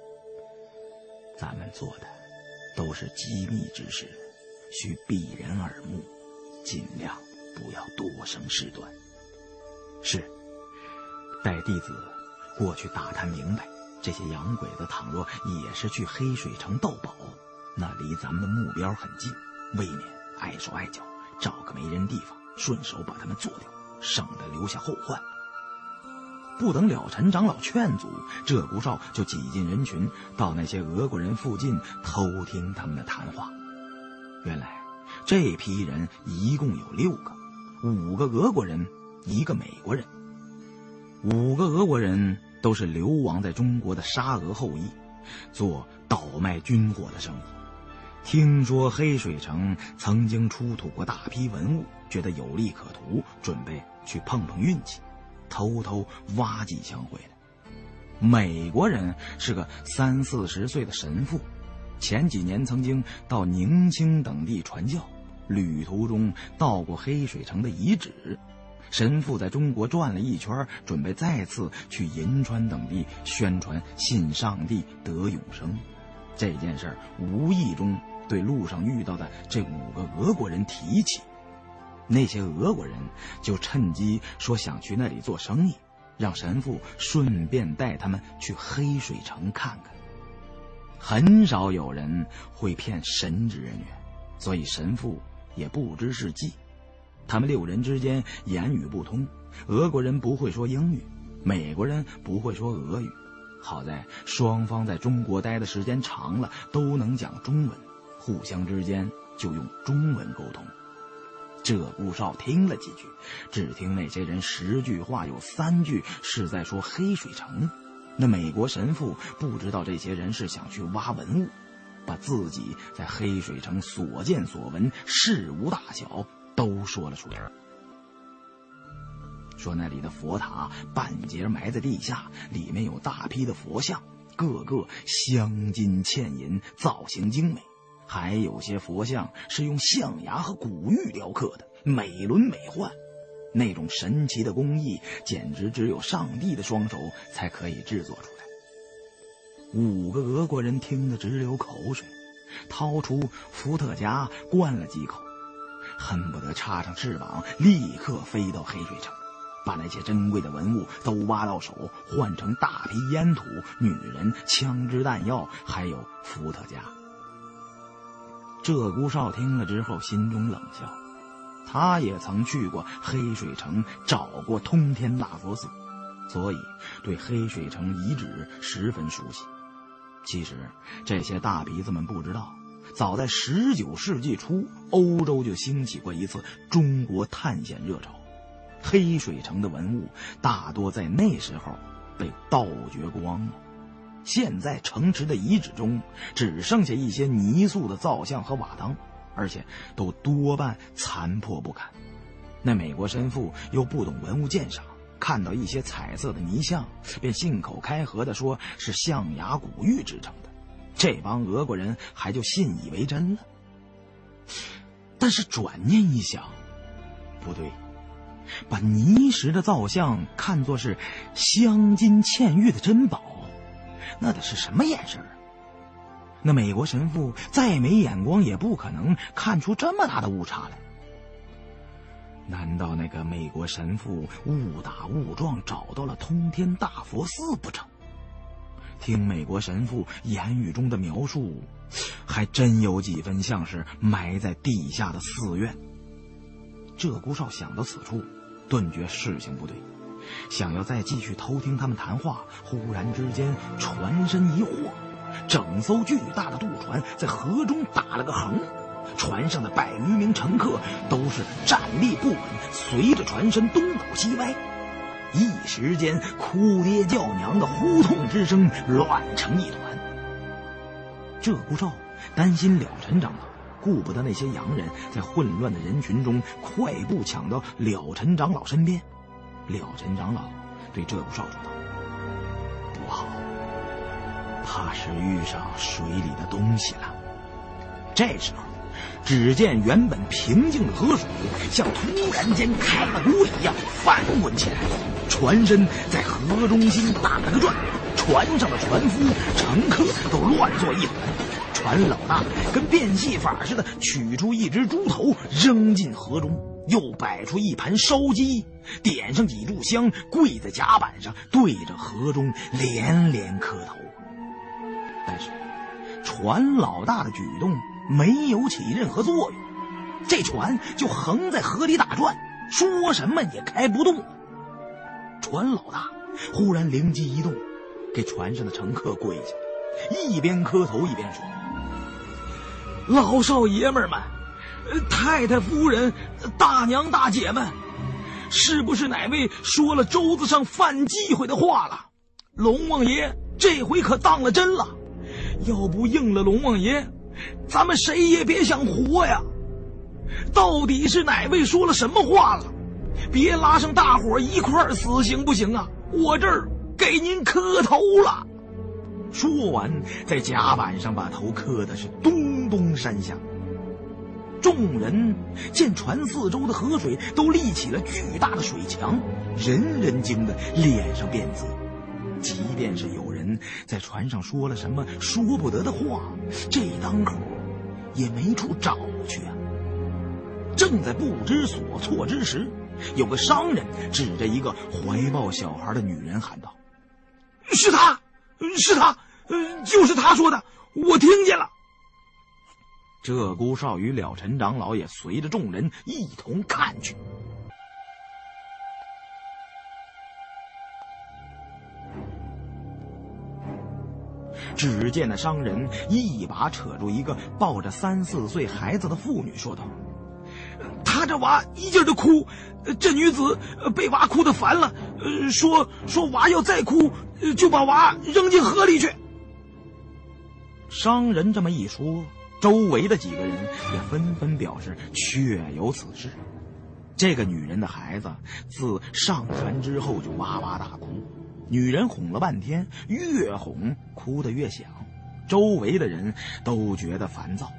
咱们做的都是机密之事，需避人耳目，尽量不要多生事端。是，待弟子过去打探明白，这些洋鬼子倘若也是去黑水城盗宝，那离咱们的目标很近。未免碍手碍脚，找个没人地方，顺手把他们做掉，省得留下后患。不等了陈长老劝阻，鹧鸪哨就挤进人群，到那些俄国人附近偷听他们的谈话。原来这批人一共有六个，五个俄国人，一个美国人。五个俄国人都是流亡在中国的沙俄后裔，做倒卖军火的生意。听说黑水城曾经出土过大批文物，觉得有利可图，准备去碰碰运气，偷偷挖几箱回来。美国人是个三四十岁的神父，前几年曾经到宁清等地传教，旅途中到过黑水城的遗址。神父在中国转了一圈，准备再次去银川等地宣传信上帝得永生。这件事无意中。对路上遇到的这五个俄国人提起，那些俄国人就趁机说想去那里做生意，让神父顺便带他们去黑水城看看。很少有人会骗神职人员，所以神父也不知是计。他们六人之间言语不通，俄国人不会说英语，美国人不会说俄语。好在双方在中国待的时间长了，都能讲中文。互相之间就用中文沟通，鹧鸪哨听了几句，只听那些人十句话有三句是在说黑水城。那美国神父不知道这些人是想去挖文物，把自己在黑水城所见所闻、事无大小都说了出来。说那里的佛塔半截埋在地下，里面有大批的佛像，个个镶金嵌银，造型精美。还有些佛像是用象牙和古玉雕刻的，美轮美奂。那种神奇的工艺，简直只有上帝的双手才可以制作出来。五个俄国人听得直流口水，掏出伏特加灌了几口，恨不得插上翅膀立刻飞到黑水城。把那些珍贵的文物都挖到手，换成大批烟土、女人、枪支弹药，还有伏特加。鹧鸪哨听了之后，心中冷笑。他也曾去过黑水城，找过通天大佛寺，所以对黑水城遗址十分熟悉。其实，这些大鼻子们不知道，早在十九世纪初，欧洲就兴起过一次中国探险热潮。黑水城的文物大多在那时候被盗掘光了，现在城池的遗址中只剩下一些泥塑的造像和瓦当，而且都多半残破不堪。那美国神父又不懂文物鉴赏，看到一些彩色的泥像，便信口开河地说是象牙古玉制成。这帮俄国人还就信以为真了。但是转念一想，不对。把泥石的造像看作是镶金嵌玉的珍宝，那得是什么眼神那美国神父再没眼光，也不可能看出这么大的误差来。难道那个美国神父误打误撞找到了通天大佛寺不成？听美国神父言语中的描述，还真有几分像是埋在地下的寺院。鹧鸪哨想到此处，顿觉事情不对，想要再继续偷听他们谈话。忽然之间，船身一晃，整艘巨大的渡船在河中打了个横，船上的百余名乘客都是站立不稳，随着船身东倒西歪。一时间，哭爹叫娘的呼痛之声乱成一团。鹧鸪哨担心了陈长老。顾不得那些洋人，在混乱的人群中快步抢到了陈长老身边。了陈长老对鹧鸪哨说道：“不好，怕是遇上水里的东西了。”这时候，只见原本平静的河水像突然间开了锅一样翻滚起来，船身在河中心打了个转，船上的船夫、乘客都乱作一团。船老大跟变戏法似的，取出一只猪头扔进河中，又摆出一盘烧鸡，点上几炷香，跪在甲板上，对着河中连连磕头。但是，船老大的举动没有起任何作用，这船就横在河里打转，说什么也开不动。船老大忽然灵机一动，给船上的乘客跪下，一边磕头一边说。老少爷们们，太太夫人，大娘大姐们，是不是哪位说了舟子上犯忌讳的话了？龙王爷这回可当了真了，要不应了龙王爷，咱们谁也别想活呀！到底是哪位说了什么话了？别拉上大伙一块儿死行不行啊？我这儿给您磕头了。说完，在甲板上把头磕的是咚咚山响。众人见船四周的河水都立起了巨大的水墙，人人惊得脸上变紫。即便是有在船上说了什么说不得的话，这当口也没处找去啊。正在不知所措之时，有个商人指着一个怀抱小孩的女人喊道：“是他。”是他，就是他说的，我听见了。鹧鸪哨与了陈长老也随着众人一同看去。只见那商人一把扯住一个抱着三四岁孩子的妇女，说道：“他这……娃一劲儿的哭。这女子被娃哭的烦了，说说娃要再哭，就把娃扔进河里去。商人这么一说，周围的几个人也纷纷表示确有此事。这个女人的孩子自上船之后就哇哇大哭，女人哄了半天，越哄哭得越响，周围的人都觉得烦躁。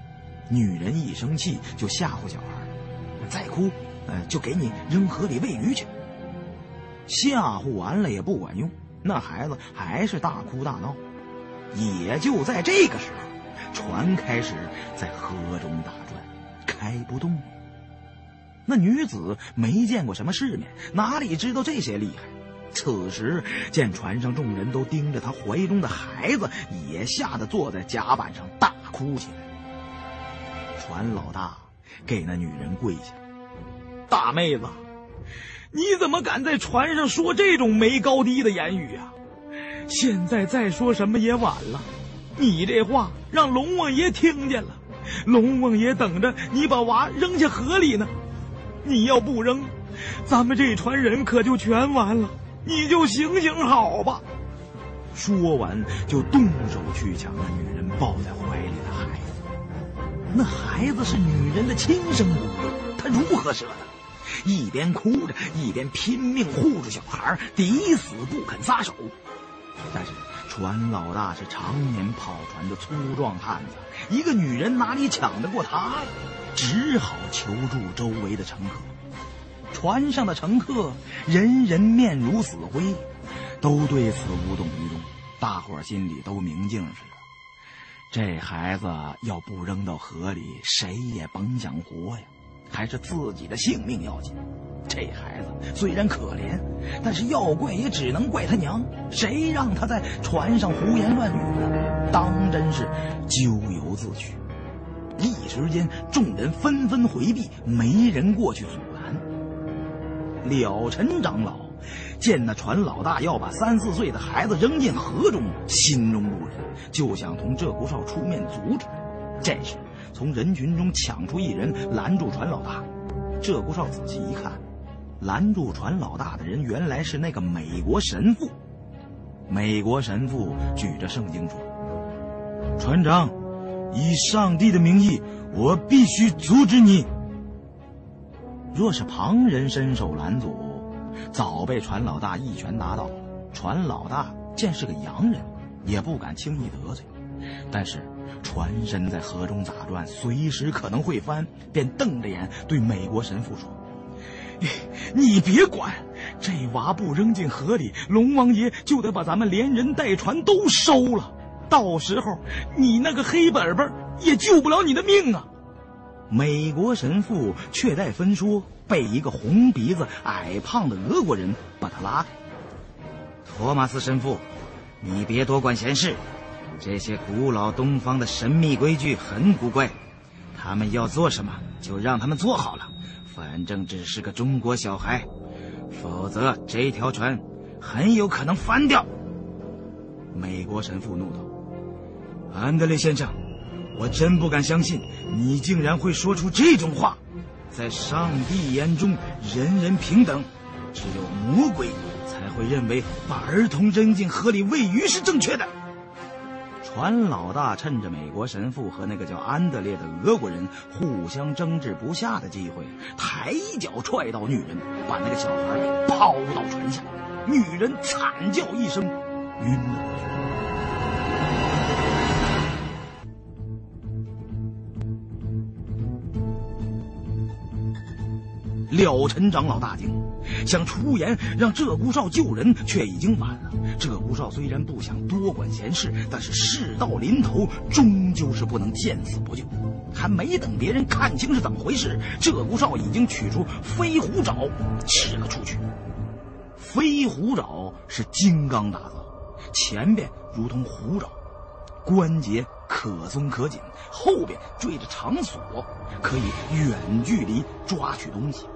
女人一生气就吓唬小孩，再哭，呃，就给你扔河里喂鱼去。吓唬完了也不管用，那孩子还是大哭大闹。也就在这个时候，船开始在河中打转，开不动了。那女子没见过什么世面，哪里知道这些厉害？此时见船上众人都盯着他怀中的孩子，也吓得坐在甲板上大哭起来。船老大给那女人跪下：“大妹子，你怎么敢在船上说这种没高低的言语啊？现在再说什么也晚了。你这话让龙王爷听见了，龙王爷等着你把娃扔下河里呢。”你要不扔，咱们这船人可就全完了。你就行行好吧。说完，就动手去抢那女人抱在怀里的孩子。那孩子是女人的亲生骨肉，她如何舍得？一边哭着，一边拼命护住小孩，抵死不肯撒手。但是船老大是常年跑船的粗壮汉子，一个女人哪里抢得过他呀？只好求助周围的乘客。船上的乘客人人面如死灰，都对此无动于衷。大伙心里都明镜似的。这孩子要不扔到河里，谁也甭想活呀！还是自己的性命要紧。这孩子虽然可怜，但是要怪也只能怪他娘。谁让他在船上胡言乱语呢？当真是咎由自取。一时间，众人纷纷回避，没人过去阻。了尘长老见那船老大要把三四岁的孩子扔进河中，心中不忍，就想同鹧鸪哨出面阻止。这时，从人群中抢出一人拦住船老大。鹧鸪哨仔细一看，拦住船老大的人原来是那个美国神父。美国神父举着圣经说：“船长。”以上帝的名义，我必须阻止你。若是旁人伸手拦阻，早被船老大一拳打倒。船老大见是个洋人，也不敢轻易得罪。但是船身在河中打转，随时可能会翻，便瞪着眼对美国神父说：“ *laughs* 你别管，这娃不扔进河里，龙王爷就得把咱们连人带船都收了。”到时候，你那个黑本本也救不了你的命啊！美国神父却待分说，被一个红鼻子、矮胖的俄国人把他拉开。托马斯神父，你别多管闲事，这些古老东方的神秘规矩很古怪，他们要做什么就让他们做好了，反正只是个中国小孩，否则这条船很有可能翻掉。美国神父怒道。安德烈先生，我真不敢相信你竟然会说出这种话。在上帝眼中，人人平等，只有魔鬼才会认为把儿童扔进河里喂鱼是正确的。船老大趁着美国神父和那个叫安德烈的俄国人互相争执不下的机会，抬脚踹倒女人，把那个小孩抛到船下。女人惨叫一声，晕了过去。了尘长老大惊，想出言让鹧鸪哨救人，却已经晚了。鹧鸪哨虽然不想多管闲事，但是事到临头，终究是不能见死不救。还没等别人看清是怎么回事，鹧鸪哨已经取出飞虎爪，刺了出去。飞虎爪是金刚打造，前边如同虎爪，关节可松可紧，后边缀着长锁，可以远距离抓取东西。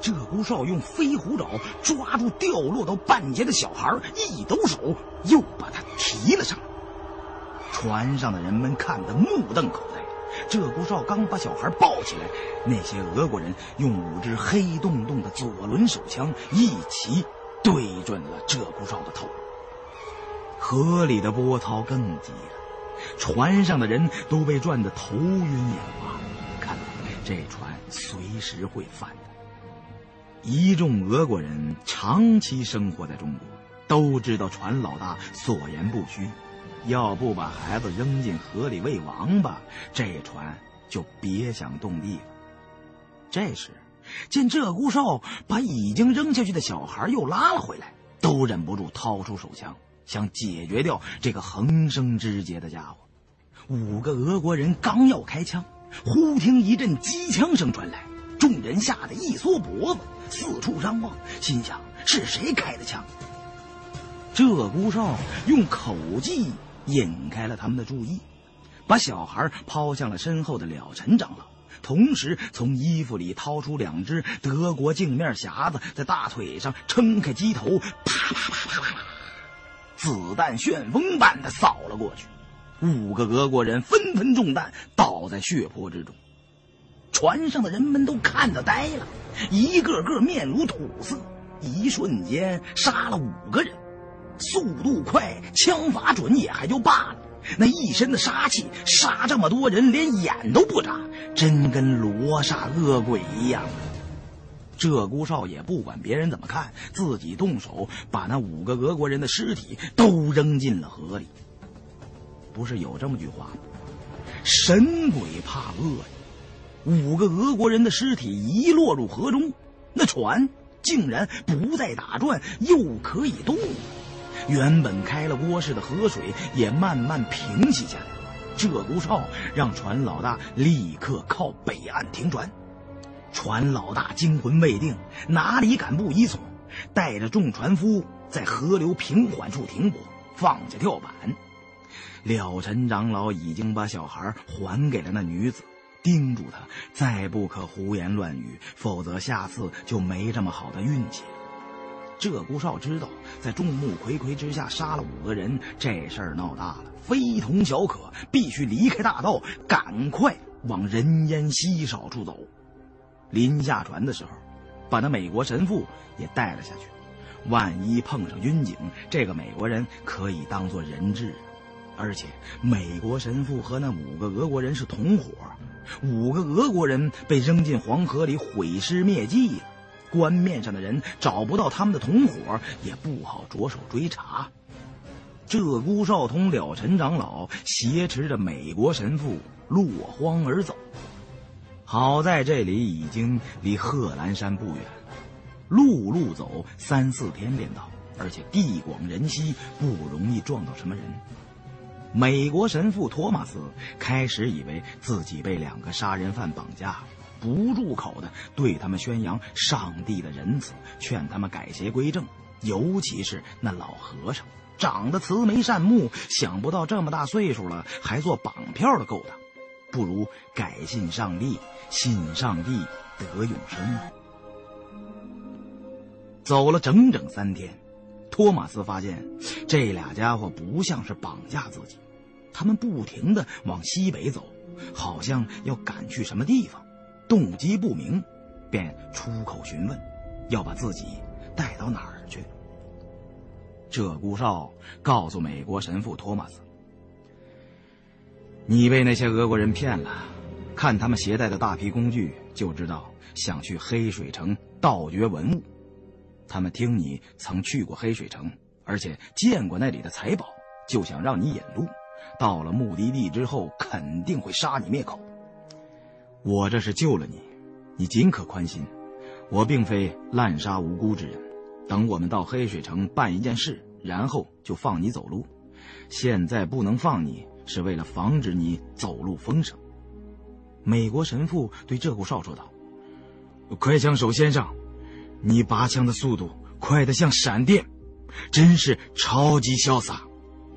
鹧鸪哨用飞虎爪抓住掉落到半截的小孩，一抖手又把他提了上来。船上的人们看得目瞪口呆，鹧鸪哨刚把小孩抱起来，那些俄国人用五支黑洞洞的左轮手枪一齐对准了鹧鸪哨的头。河里的波涛更急了，船上的人都被转得头晕眼花，看来这船随时会翻。一众俄国人长期生活在中国，都知道船老大所言不虚。要不把孩子扔进河里喂王八，这船就别想动地了。这时，见鹧鸪哨把已经扔下去的小孩又拉了回来，都忍不住掏出手枪，想解决掉这个横生枝节的家伙。五个俄国人刚要开枪，忽听一阵机枪声传来，众人吓得一缩脖子，四处张望，心想是谁开的枪。鹧鸪哨用口技。引开了他们的注意，把小孩抛向了身后的了陈长老，同时从衣服里掏出两只德国镜面匣子，在大腿上撑开机头，啪啪啪啪啪，子弹旋风般的扫了过去。五个俄国人纷纷中弹，倒在血泊之中。船上的人们都看得呆了，一个个面如土色，一瞬间杀了五个人。速度快，枪法准也还就罢了，那一身的杀气，杀这么多人连眼都不眨，真跟罗刹恶鬼一样。鹧鸪哨也不管别人怎么看，自己动手把那五个俄国人的尸体都扔进了河里。不是有这么句话吗？神鬼怕恶呀！五个俄国人的尸体一落入河中，那船竟然不再打转，又可以动了。原本开了锅似的河水也慢慢平息下来。鹧鸪哨让船老大立刻靠北岸停船。船老大惊魂未定，哪里敢不依从？带着众船夫在河流平缓处停泊，放下跳板。了陈长老已经把小孩还给了那女子，叮嘱他再不可胡言乱语，否则下次就没这么好的运气。鹧鸪哨知道，在众目睽睽之下杀了五个人，这事儿闹大了，非同小可，必须离开大道，赶快往人烟稀少处走。临下船的时候，把那美国神父也带了下去，万一碰上军警，这个美国人可以当做人质。而且，美国神父和那五个俄国人是同伙，五个俄国人被扔进黄河里毁尸灭迹了。官面上的人找不到他们的同伙，也不好着手追查。鹧鸪哨同了陈长老挟持着美国神父落荒而走。好在这里已经离贺兰山不远了，陆路走三四天便到，而且地广人稀，不容易撞到什么人。美国神父托马斯开始以为自己被两个杀人犯绑架。不住口的对他们宣扬上帝的仁慈，劝他们改邪归正。尤其是那老和尚，长得慈眉善目，想不到这么大岁数了还做绑票的勾当，不如改信上帝，信上帝得永生。走了整整三天，托马斯发现这俩家伙不像是绑架自己，他们不停的往西北走，好像要赶去什么地方。动机不明，便出口询问，要把自己带到哪儿去。鹧鸪哨告诉美国神父托马斯：“你被那些俄国人骗了，看他们携带的大批工具，就知道想去黑水城盗掘文物。他们听你曾去过黑水城，而且见过那里的财宝，就想让你引路。到了目的地之后，肯定会杀你灭口。”我这是救了你，你尽可宽心。我并非滥杀无辜之人。等我们到黑水城办一件事，然后就放你走路。现在不能放你，是为了防止你走漏风声。美国神父对鹧鸪哨说道：“快枪手先生，你拔枪的速度快得像闪电，真是超级潇洒。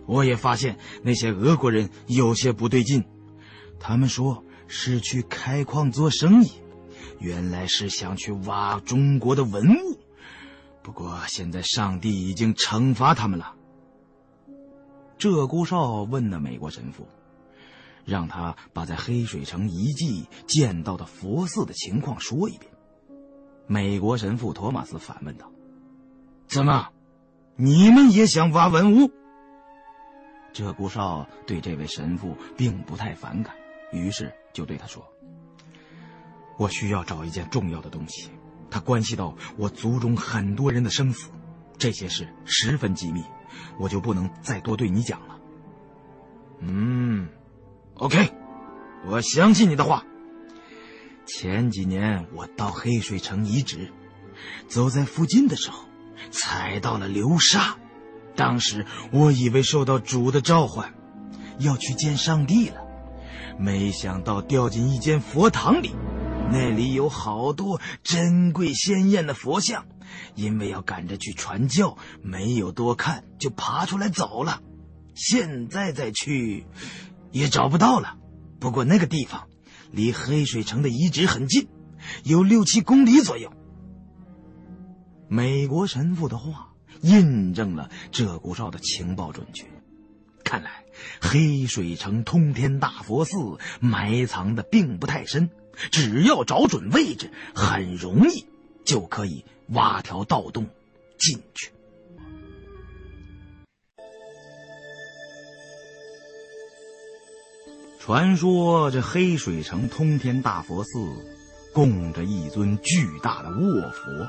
我也发现那些俄国人有些不对劲，他们说。”是去开矿做生意，原来是想去挖中国的文物。不过现在上帝已经惩罚他们了。鹧鸪哨问那美国神父：“让他把在黑水城遗迹见到的佛寺的情况说一遍。美国神父托马斯反问道：“怎么，你们也想挖文物？”鹧鸪哨对这位神父并不太反感，于是就对他说：“我需要找一件重要的东西，它关系到我族中很多人的生死，这些事十分机密，我就不能再多对你讲了。”嗯，OK，我相信你的话。前几年我到黑水城遗址，走在附近的时候，踩到了流沙。当时我以为受到主的召唤，要去见上帝了，没想到掉进一间佛堂里，那里有好多珍贵鲜艳的佛像，因为要赶着去传教，没有多看就爬出来走了。现在再去，也找不到了。不过那个地方离黑水城的遗址很近，有六七公里左右。美国神父的话。印证了鹧鸪哨的情报准确，看来黑水城通天大佛寺埋藏的并不太深，只要找准位置，很容易就可以挖条盗洞进去。传说这黑水城通天大佛寺供着一尊巨大的卧佛，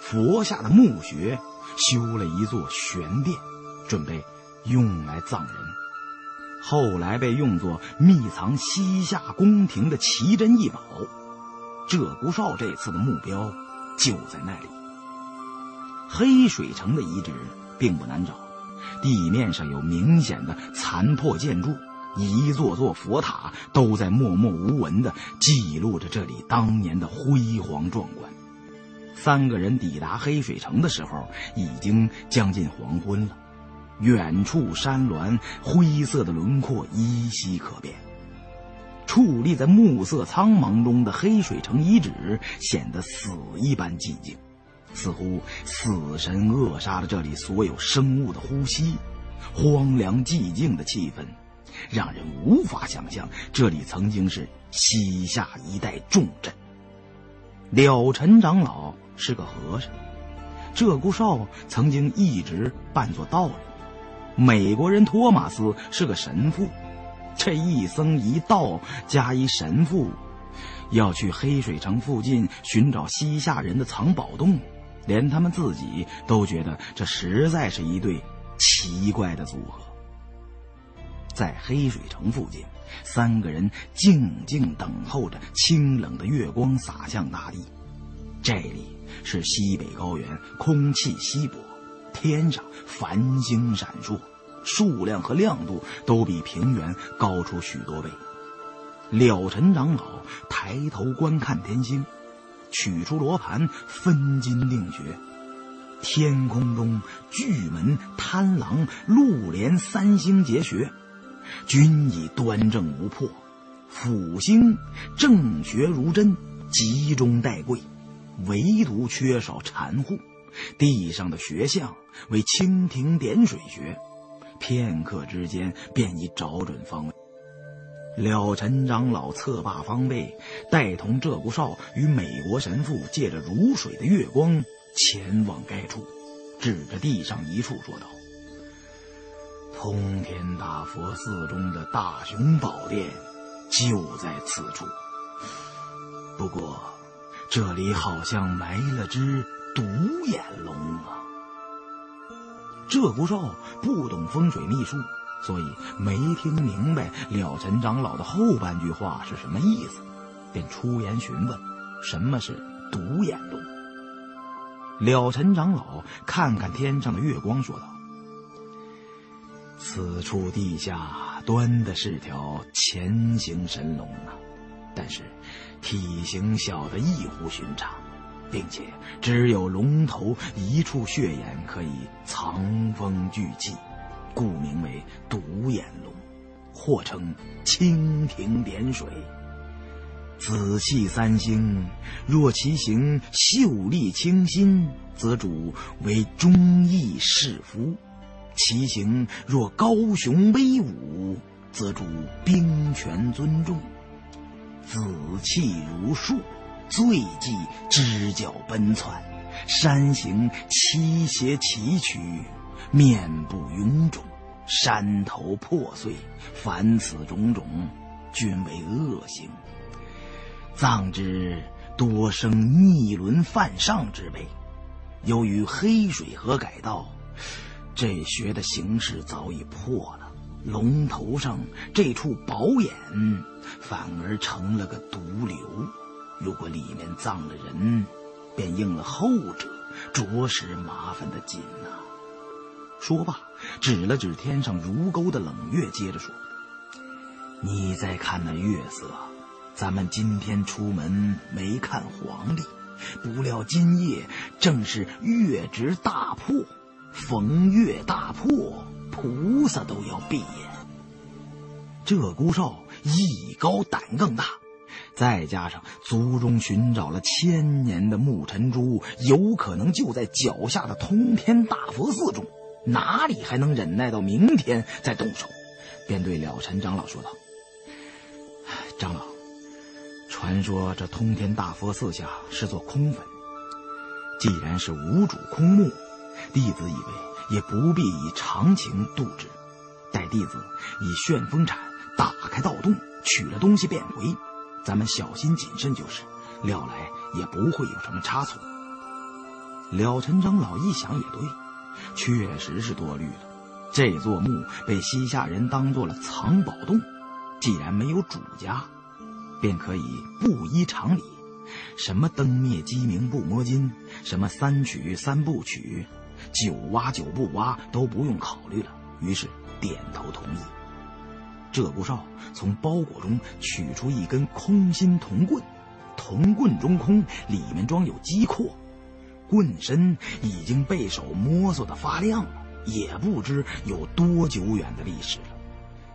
佛下的墓穴。修了一座玄殿，准备用来葬人，后来被用作秘藏西夏宫廷的奇珍异宝。鹧鸪哨这次的目标就在那里。黑水城的遗址并不难找，地面上有明显的残破建筑，一座座佛塔都在默默无闻地记录着这里当年的辉煌壮观。三个人抵达黑水城的时候，已经将近黄昏了。远处山峦灰色的轮廓依稀可辨。矗立在暮色苍茫中的黑水城遗址显得死一般寂静，似乎死神扼杀了这里所有生物的呼吸。荒凉寂静的气氛，让人无法想象这里曾经是西夏一带重镇。了尘长老。是个和尚，鹧鸪哨曾经一直扮作道人，美国人托马斯是个神父，这一僧一道加一神父，要去黑水城附近寻找西夏人的藏宝洞，连他们自己都觉得这实在是一对奇怪的组合。在黑水城附近，三个人静静等候着清冷的月光洒向大地，这里。是西北高原，空气稀薄，天上繁星闪烁，数量和亮度都比平原高出许多倍。了尘长老抬头观看天星，取出罗盘分金定穴。天空中巨门、贪狼、鹿连三星结穴，均已端正无破；辅星正穴如针，集中待贵。唯独缺少禅户，地上的穴像为蜻蜓点水穴，片刻之间便已找准方位。了尘长老策罢方位，带同鹧鸪哨与美国神父借着如水的月光前往该处，指着地上一处说道：“通天大佛寺中的大雄宝殿就在此处。不过。”这里好像埋了只独眼龙啊！鹧鸪哨不懂风水秘术，所以没听明白了陈长老的后半句话是什么意思，便出言询问：“什么是独眼龙？”了尘长老看看天上的月光，说道：“此处地下端的是条潜行神龙啊，但是……”体型小的异乎寻常，并且只有龙头一处血眼可以藏风聚气，故名为独眼龙，或称蜻蜓点水。紫气三星，若其形秀丽清新，则主为忠义士夫；其形若高雄威武，则主兵权尊重，紫气如树，醉迹支脚奔窜，山形七斜崎岖，面部臃肿，山头破碎，凡此种种，均为恶行。葬之多生逆伦犯上之辈，由于黑水河改道，这穴的形势早已破了。龙头上这处宝眼，反而成了个毒瘤。如果里面葬了人，便应了后者，着实麻烦的紧呐。说罢，指了指天上如钩的冷月，接着说：“你再看那月色。”咱们今天出门没看黄历，不料今夜正是月值大破，逢月大破，菩萨都要闭眼。鹧鸪哨艺高胆更大，再加上族中寻找了千年的木尘珠，有可能就在脚下的通天大佛寺中，哪里还能忍耐到明天再动手？便对了尘长老说道：“长老。”传说这通天大佛寺下是座空坟，既然是无主空墓，弟子以为也不必以长情度之。待弟子以旋风铲打开盗洞，取了东西便回，咱们小心谨慎就是，料来也不会有什么差错。了尘长老一想也对，确实是多虑了。这座墓被西夏人当做了藏宝洞，既然没有主家。便可以不依常理，什么灯灭鸡鸣不摸金，什么三曲三部曲，九挖九不挖都不用考虑了。于是点头同意。鹧鸪哨从包裹中取出一根空心铜棍，铜棍中空，里面装有鸡括，棍身已经被手摸索的发亮了，也不知有多久远的历史了。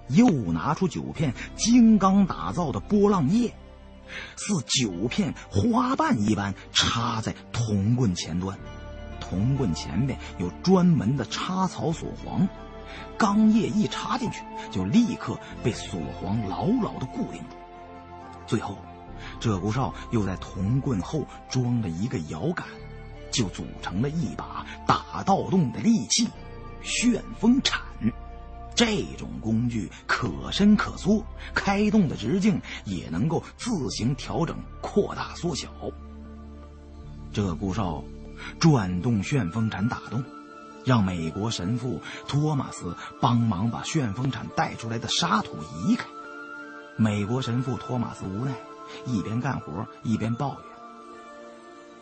又拿出九片金刚打造的波浪叶，似九片花瓣一般插在铜棍前端。铜棍前面有专门的插槽锁簧，钢叶一插进去，就立刻被锁簧牢牢的固定住。最后，鹧鸪哨又在铜棍后装了一个摇杆，就组成了一把打盗洞的利器——旋风铲。这种工具可伸可缩，开洞的直径也能够自行调整扩大缩小。鹧鸪哨转动旋风铲打洞，让美国神父托马斯帮忙把旋风铲带出来的沙土移开。美国神父托马斯无奈，一边干活一边抱怨：“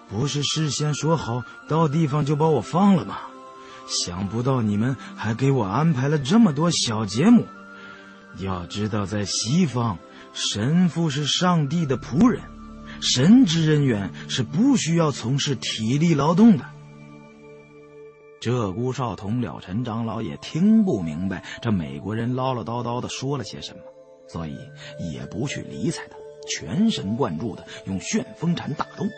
不是事先说好到地方就把我放了吗？”想不到你们还给我安排了这么多小节目。要知道，在西方，神父是上帝的仆人，神职人员是不需要从事体力劳动的。鹧鸪少同了陈长老也听不明白这美国人唠唠叨叨的说了些什么，所以也不去理睬他，全神贯注的用旋风铲打洞。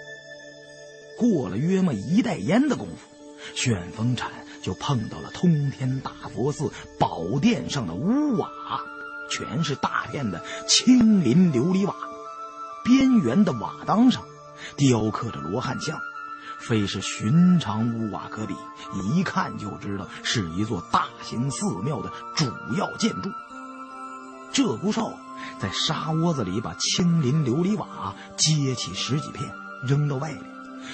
过了约么一袋烟的功夫，旋风铲。就碰到了通天大佛寺宝殿上的屋瓦，全是大片的青林琉璃瓦，边缘的瓦当上雕刻着罗汉像，非是寻常屋瓦可比，一看就知道是一座大型寺庙的主要建筑。鹧鸪哨在沙窝子里把青林琉璃瓦接起十几片，扔到外面，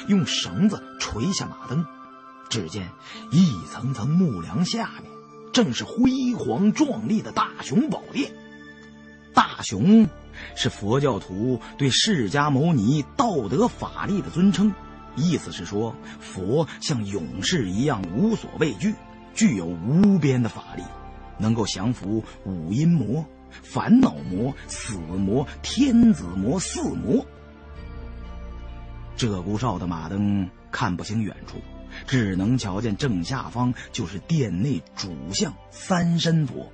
用绳子垂下马灯。只见一层层木梁下面，正是辉煌壮丽的大雄宝殿。大雄是佛教徒对释迦牟尼道德法力的尊称，意思是说佛像勇士一样无所畏惧，具有无边的法力，能够降服五阴魔、烦恼魔、死魔、天子魔四魔。鹧鸪哨的马灯看不清远处。只能瞧见正下方就是殿内主像三身佛。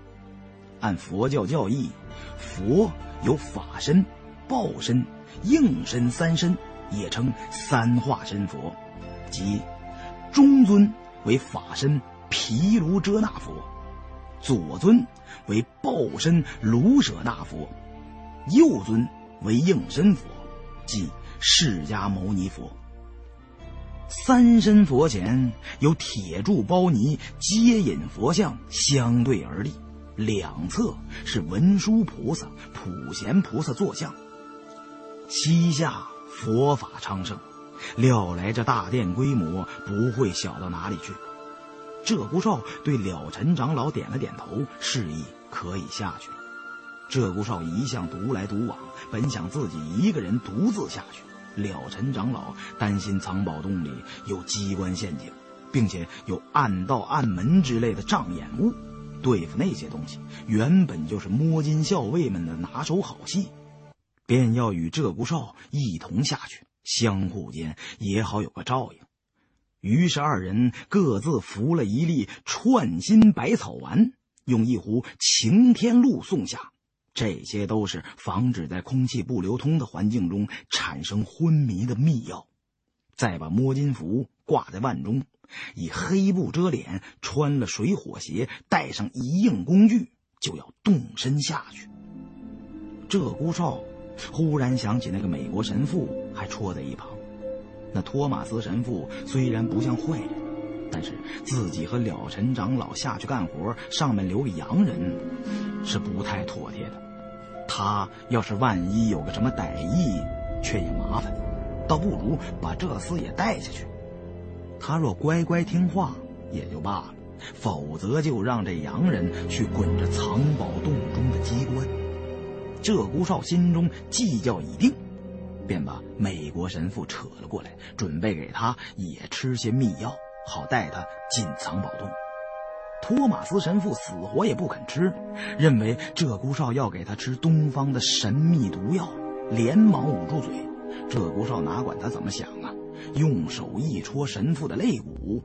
按佛教教义，佛有法身、报身、应身三身，也称三化身佛。即中尊为法身毗卢遮那佛，左尊为报身卢舍那佛，右尊为应身佛，即释迦牟尼佛。三身佛前有铁柱包泥接引佛像相对而立，两侧是文殊菩萨、普贤菩萨坐像。西夏佛法昌盛，料来这大殿规模不会小到哪里去。鹧鸪哨对了尘长老点了点头，示意可以下去。鹧鸪哨一向独来独往，本想自己一个人独自下去。了尘长老担心藏宝洞里有机关陷阱，并且有暗道、暗门之类的障眼物，对付那些东西原本就是摸金校尉们的拿手好戏，便要与鹧鸪哨一同下去，相互间也好有个照应。于是二人各自服了一粒串心百草丸，用一壶擎天露送下。这些都是防止在空气不流通的环境中产生昏迷的秘药。再把摸金符挂在腕中，以黑布遮脸，穿了水火鞋，带上一应工具，就要动身下去。鹧鸪哨忽然想起那个美国神父还戳在一旁。那托马斯神父虽然不像坏人，但是自己和了尘长老下去干活，上面留个洋人，是不太妥帖的。他要是万一有个什么歹意，却也麻烦，倒不如把这厮也带下去。他若乖乖听话也就罢了，否则就让这洋人去滚着藏宝洞中的机关。鹧鸪哨心中计较已定，便把美国神父扯了过来，准备给他也吃些秘药，好带他进藏宝洞。托马斯神父死活也不肯吃，认为鹧鸪哨要给他吃东方的神秘毒药，连忙捂住嘴。鹧鸪哨哪管他怎么想啊，用手一戳神父的肋骨，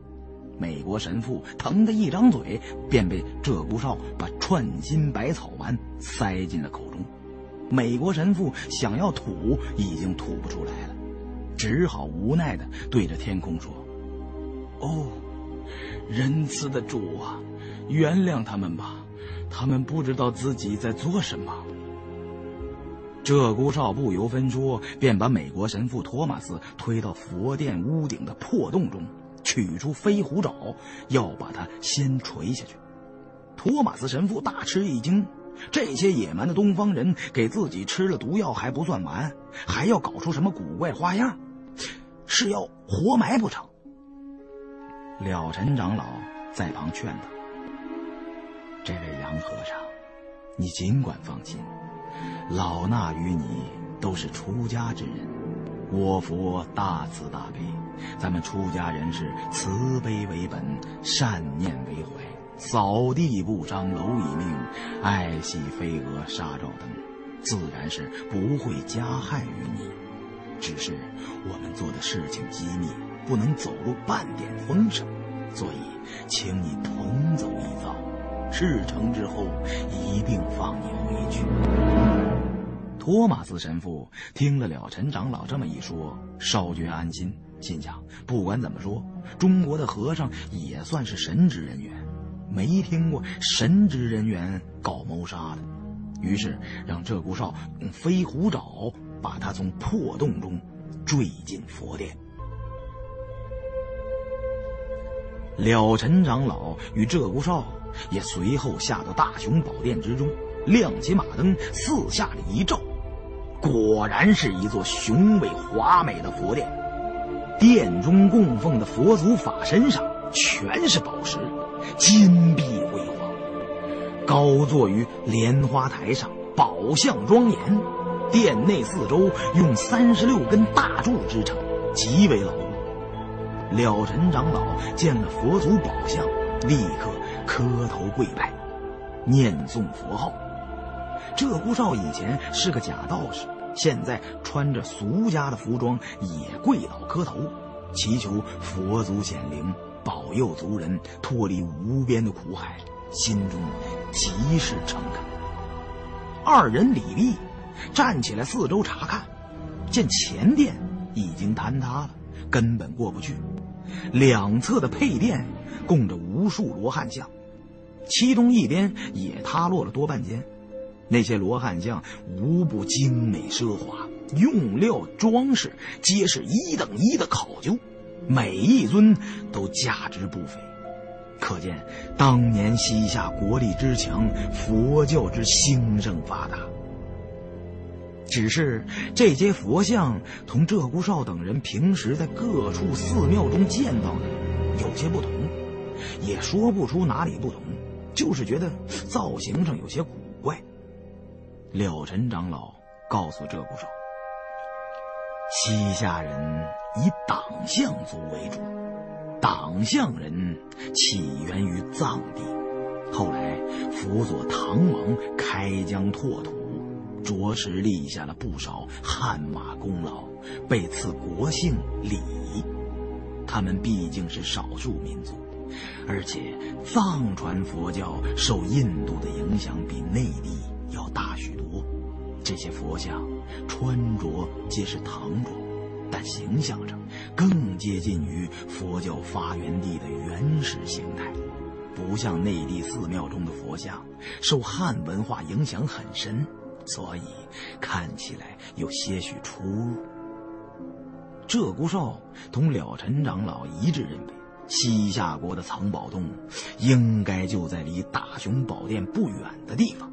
美国神父疼得一张嘴，便被鹧鸪哨把串金百草丸塞进了口中。美国神父想要吐，已经吐不出来了，只好无奈地对着天空说：“哦，仁慈的主啊！”原谅他们吧，他们不知道自己在做什么。鹧鸪哨不由分说，便把美国神父托马斯推到佛殿屋顶的破洞中，取出飞虎爪，要把他先锤下去。托马斯神父大吃一惊，这些野蛮的东方人给自己吃了毒药还不算完，还要搞出什么古怪花样，是要活埋不成？了尘长老在旁劝他。这位杨和尚，你尽管放心，老衲与你都是出家之人，我佛大慈大悲，咱们出家人是慈悲为本，善念为怀，扫地不伤蝼蚁命，爱惜飞蛾杀照灯，自然是不会加害于你。只是我们做的事情机密，不能走入半点风声，所以请你同走一遭。事成之后，一并放你回去。托马斯神父听了了陈长老这么一说，稍觉安心，心想：不管怎么说，中国的和尚也算是神职人员，没听过神职人员搞谋杀的。于是让鹧鸪哨用飞虎爪把他从破洞中坠进佛殿。了尘长老与鹧鸪哨。也随后下到大雄宝殿之中，亮起马灯，四下里一照，果然是一座雄伟华美的佛殿。殿中供奉的佛祖法身上全是宝石，金碧辉煌，高坐于莲花台上，宝相庄严。殿内四周用三十六根大柱支撑，极为牢固。了尘长老见了佛祖宝相，立刻。磕头跪拜，念诵佛号。鹧鸪哨以前是个假道士，现在穿着俗家的服装，也跪倒磕头，祈求佛祖显灵，保佑族人脱离无边的苦海，心中极是诚恳。二人礼毕，站起来四周查看，见前殿已经坍塌了，根本过不去。两侧的配殿供着无数罗汉像。其中一边也塌落了多半间。那些罗汉像无不精美奢华，用料装饰皆是一等一的考究，每一尊都价值不菲。可见当年西夏国力之强，佛教之兴盛发达。只是这些佛像同鹧鸪哨等人平时在各处寺庙中见到的有些不同，也说不出哪里不同，就是觉得造型上有些古怪。了尘长老告诉鹧鸪哨：“西夏人以党项族为主，党项人起源于藏地，后来辅佐唐王开疆拓土。”着实立下了不少汗马功劳，被赐国姓李。他们毕竟是少数民族，而且藏传佛教受印度的影响比内地要大许多。这些佛像穿着皆是唐装，但形象上更接近于佛教发源地的原始形态，不像内地寺庙中的佛像受汉文化影响很深。所以看起来有些许出入。鹧鸪哨同了尘长老一致认为，西夏国的藏宝洞应该就在离大雄宝殿不远的地方，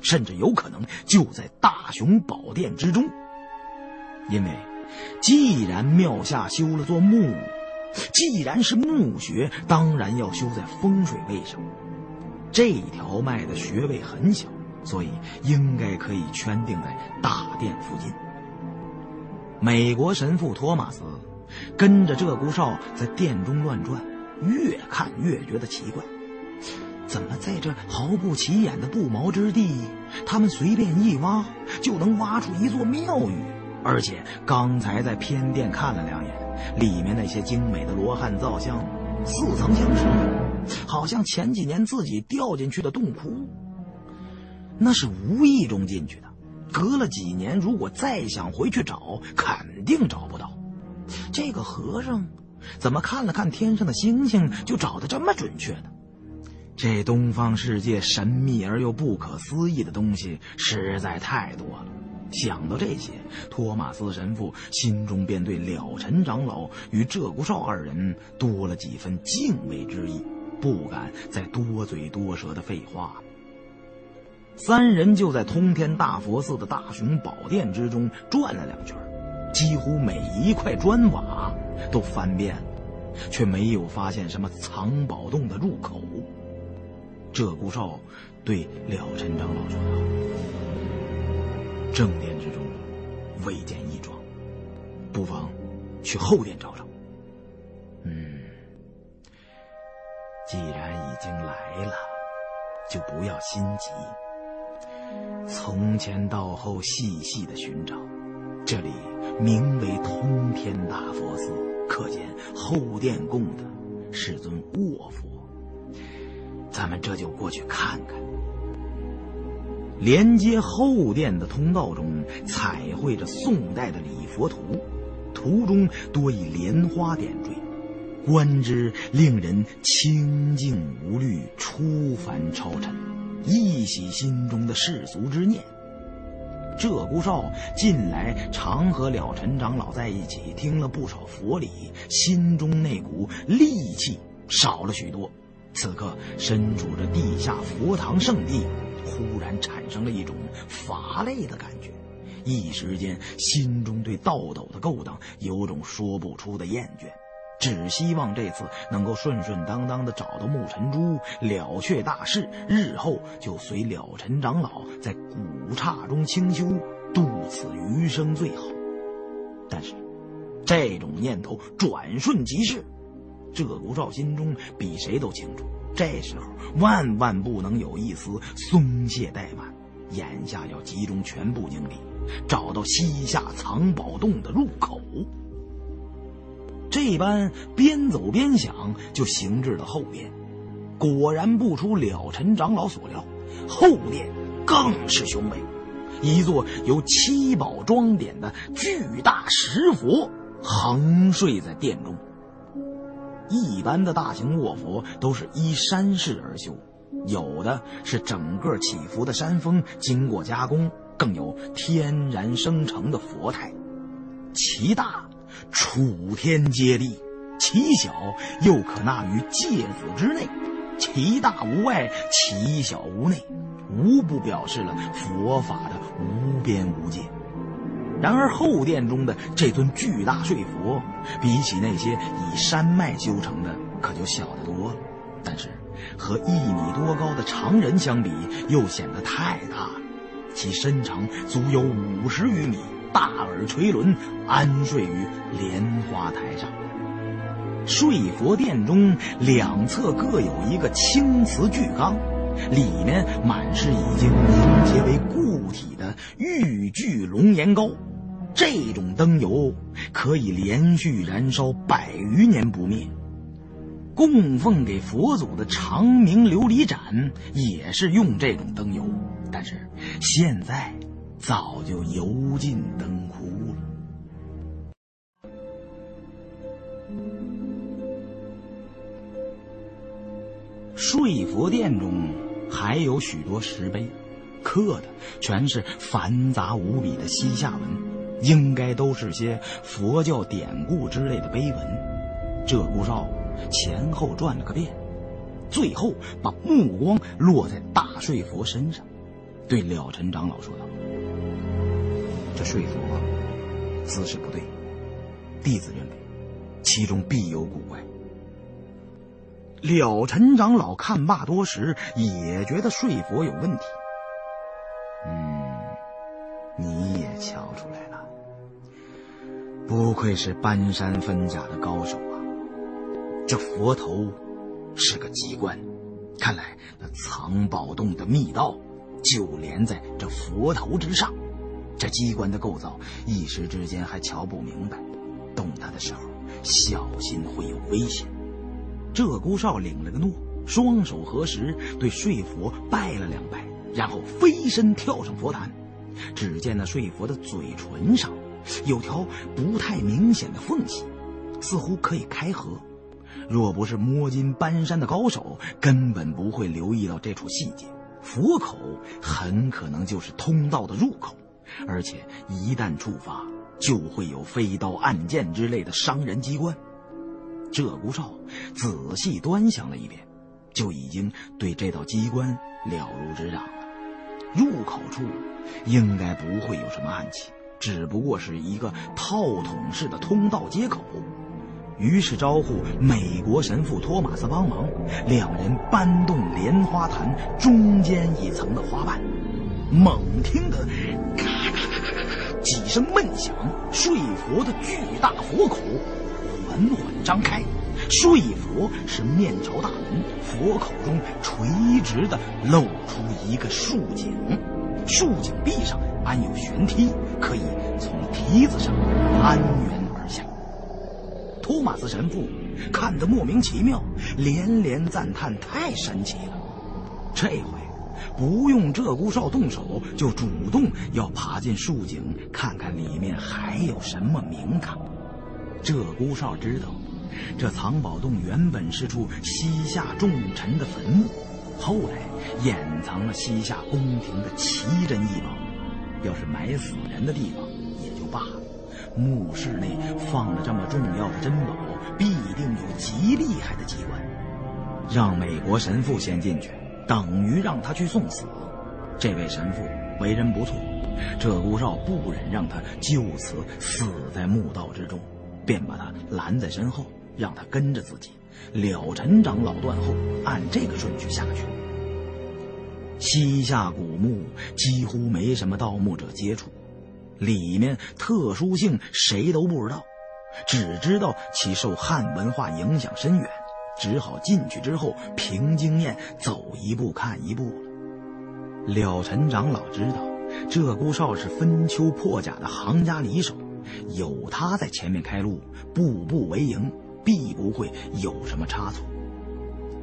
甚至有可能就在大雄宝殿之中。因为，既然庙下修了座墓，既然是墓穴，当然要修在风水位上。这条脉的穴位很小。所以应该可以圈定在大殿附近。美国神父托马斯跟着鹧鸪哨在殿中乱转，越看越觉得奇怪：怎么在这毫不起眼的不毛之地，他们随便一挖就能挖出一座庙宇？而且刚才在偏殿看了两眼，里面那些精美的罗汉造像似曾相识，好像前几年自己掉进去的洞窟。那是无意中进去的，隔了几年，如果再想回去找，肯定找不到。这个和尚怎么看了看天上的星星，就找得这么准确呢？这东方世界神秘而又不可思议的东西实在太多了。想到这些，托马斯神父心中便对了尘长老与鹧鸪哨二人多了几分敬畏之意，不敢再多嘴多舌的废话。三人就在通天大佛寺的大雄宝殿之中转了两圈，几乎每一块砖瓦都翻遍了，却没有发现什么藏宝洞的入口。鹧鸪哨对了尘长老说道：“正殿之中未见异状，不妨去后殿找找。”嗯，既然已经来了，就不要心急。从前到后细细的寻找，这里名为通天大佛寺，可见后殿供的是尊卧佛。咱们这就过去看看。连接后殿的通道中彩绘着宋代的礼佛图，图中多以莲花点缀，观之令人清净无虑，出凡超尘。一洗心中的世俗之念。鹧鸪哨近来常和了尘长老在一起，听了不少佛理，心中那股戾气少了许多。此刻身处着地下佛堂圣地，忽然产生了一种乏累的感觉，一时间心中对道斗的勾当有种说不出的厌倦。只希望这次能够顺顺当当的找到木尘珠，了却大事，日后就随了尘长老在古刹中清修，度此余生最好。但是，这种念头转瞬即逝。鹧鸪哨心中比谁都清楚，这时候万万不能有一丝松懈怠慢，眼下要集中全部精力，找到西夏藏宝洞的入口。这般边走边想，就行至了后殿。果然不出了尘长老所料，后殿更是雄伟，一座由七宝装点的巨大石佛横睡在殿中。一般的大型卧佛都是依山势而修，有的是整个起伏的山峰经过加工，更有天然生成的佛态。其大，楚天接地；其小，又可纳于芥子之内。其大无外，其小无内，无不表示了佛法的无边无界。然而后殿中的这尊巨大睡佛，比起那些以山脉修成的，可就小得多了。但是和一米多高的常人相比，又显得太大了。其身长足有五十余米，大耳垂轮，安睡于莲花台上。睡佛殿中两侧各有一个青瓷巨缸，里面满是已经凝结为固体的玉聚龙岩膏。这种灯油可以连续燃烧百余年不灭。供奉给佛祖的长明琉璃盏也是用这种灯油，但是现在早就油尽灯枯了。睡佛殿中还有许多石碑，刻的全是繁杂无比的西夏文，应该都是些佛教典故之类的碑文。鹧鸪哨。前后转了个遍，最后把目光落在大睡佛身上，对了尘长老说道：“这睡佛姿势不对，弟子认为其中必有古怪。”了尘长老看罢多时，也觉得睡佛有问题。嗯，你也瞧出来了，不愧是搬山分甲的高手啊。这佛头是个机关，看来那藏宝洞的密道就连在这佛头之上。这机关的构造，一时之间还瞧不明白。动它的时候，小心会有危险。鹧鸪哨领了个诺，双手合十，对睡佛拜了两拜，然后飞身跳上佛坛。只见那睡佛的嘴唇上有条不太明显的缝隙，似乎可以开合。若不是摸金搬山的高手，根本不会留意到这处细节。佛口很可能就是通道的入口，而且一旦触发，就会有飞刀、暗箭之类的伤人机关。鹧鸪哨仔细端详了一遍，就已经对这道机关了如指掌了。入口处应该不会有什么暗器，只不过是一个套筒式的通道接口。于是招呼美国神父托马斯帮忙，两人搬动莲花坛中间一层的花瓣。猛听得一声闷响，睡佛的巨大佛口缓缓张开。睡佛是面朝大门，佛口中垂直的露出一个竖井，竖井壁上安有悬梯，可以从梯子上攀援而下。托马斯神父看得莫名其妙，连连赞叹：“太神奇了！”这回不用鹧鸪哨动手，就主动要爬进树井，看看里面还有什么名堂。鹧鸪哨知道，这藏宝洞原本是处西夏重臣的坟墓，后来掩藏了西夏宫廷的奇珍异宝。要是埋死人的地方，也就罢了。墓室内放了这么重要的珍宝，必定有极厉害的机关。让美国神父先进去，等于让他去送死。这位神父为人不错，鹧鸪哨不忍让他就此死在墓道之中，便把他拦在身后，让他跟着自己。了尘长老断后，按这个顺序下去。西夏古墓几乎没什么盗墓者接触。里面特殊性谁都不知道，只知道其受汉文化影响深远，只好进去之后凭经验走一步看一步了。了尘长老知道，鹧鸪哨是分丘破甲的行家里手，有他在前面开路，步步为营，必不会有什么差错。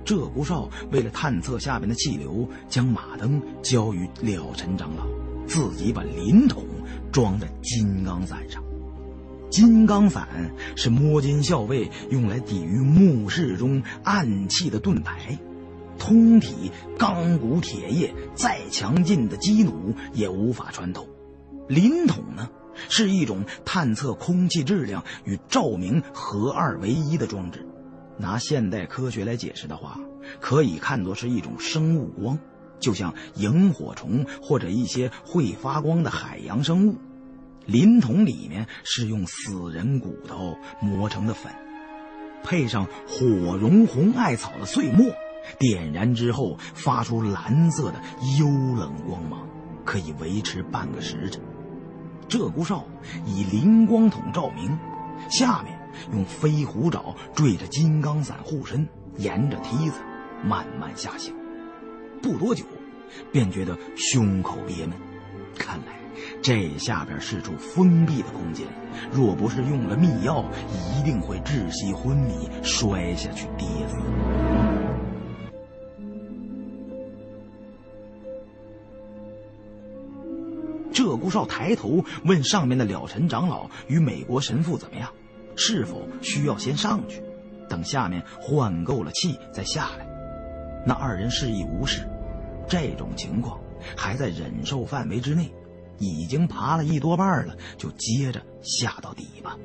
鹧鸪哨为了探测下面的气流，将马灯交于了尘长老，自己把灵筒。装在金刚伞上，金刚伞是摸金校尉用来抵御墓室中暗器的盾牌。通体钢骨铁叶，再强劲的机弩也无法穿透。林筒呢，是一种探测空气质量与照明合二为一的装置。拿现代科学来解释的话，可以看作是一种生物光，就像萤火虫或者一些会发光的海洋生物。林筒里面是用死人骨头磨成的粉，配上火绒红艾草的碎末，点燃之后发出蓝色的幽冷光芒，可以维持半个时辰。鹧鸪哨以灵光筒照明，下面。用飞虎爪坠着金刚伞护身，沿着梯子慢慢下行。不多久，便觉得胸口憋闷。看来这下边是处封闭的空间，若不是用了秘药，一定会窒息昏迷，摔下去跌死。鹧鸪哨抬头问上面的了尘长老与美国神父怎么样。是否需要先上去，等下面换够了气再下来？那二人示意无事，这种情况还在忍受范围之内，已经爬了一多半了，就接着下到底吧。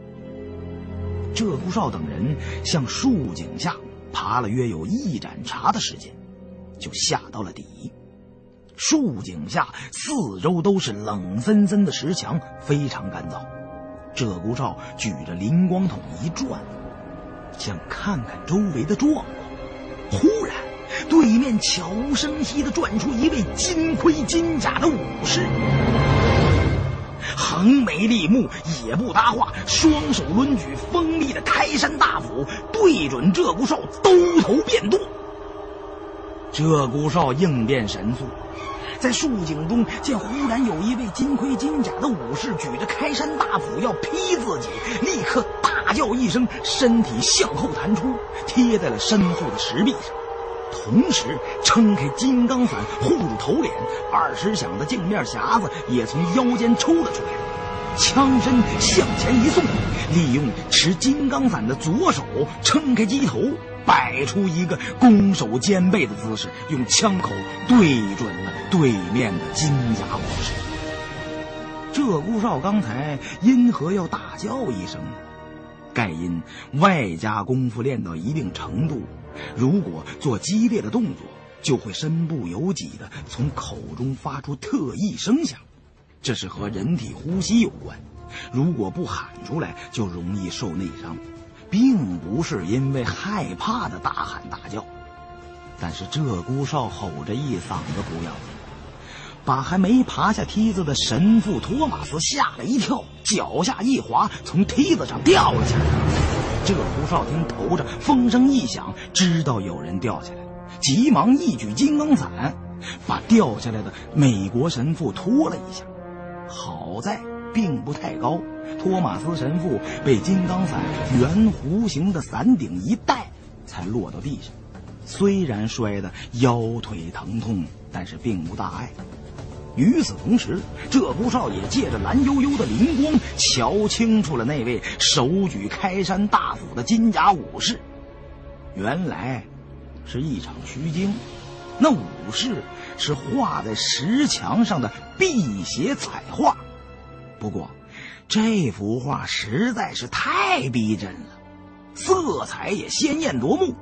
鹧鸪哨等人向树井下爬了约有一盏茶的时间，就下到了底。树井下四周都是冷森森的石墙，非常干燥。鹧鸪哨举着灵光筒一转，想看看周围的状况。忽然，对面悄无声息地转出一位金盔金甲的武士，横眉立目，也不搭话，双手抡举锋利的开山大斧，对准鹧鸪哨兜头便剁。鹧鸪哨应变神速。在树井中见忽然有一位金盔金甲的武士举着开山大斧要劈自己，立刻大叫一声，身体向后弹出，贴在了身后的石壁上，同时撑开金刚伞护住头脸，二十响的镜面匣子也从腰间抽了出来，枪身向前一送，利用持金刚伞的左手撑开机头。摆出一个攻守兼备的姿势，用枪口对准了对面的金甲武士。鹧鸪哨刚才因何要大叫一声？盖因外家功夫练到一定程度，如果做激烈的动作，就会身不由己的从口中发出特异声响，这是和人体呼吸有关。如果不喊出来，就容易受内伤。并不是因为害怕的大喊大叫，但是鹧鸪哨吼着一嗓子不要紧，把还没爬下梯子的神父托马斯吓了一跳，脚下一滑，从梯子上掉了下来。这胡少天头着风声一响，知道有人掉下来，急忙一举金刚伞，把掉下来的美国神父拖了一下，好在并不太高。托马斯神父被金刚伞圆弧形的伞顶一带，才落到地上。虽然摔得腰腿疼痛，但是并无大碍。与此同时，鹧鸪哨也借着蓝幽幽的灵光，瞧清楚了那位手举开山大斧的金甲武士。原来，是一场虚惊。那武士是画在石墙上的辟邪彩画。不过。这幅画实在是太逼真了，色彩也鲜艳夺目。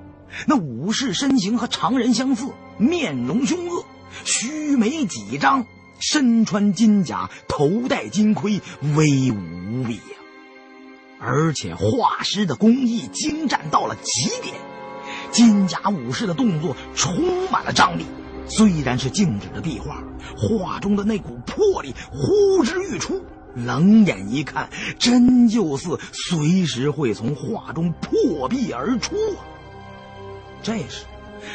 那武士身形和常人相似，面容凶恶，须眉几张，身穿金甲，头戴金盔，威武无比呀！而且画师的工艺精湛到了极点，金甲武士的动作充满了张力。虽然是静止的壁画，画中的那股魄力呼之欲出。冷眼一看，真就似随时会从画中破壁而出啊！这时，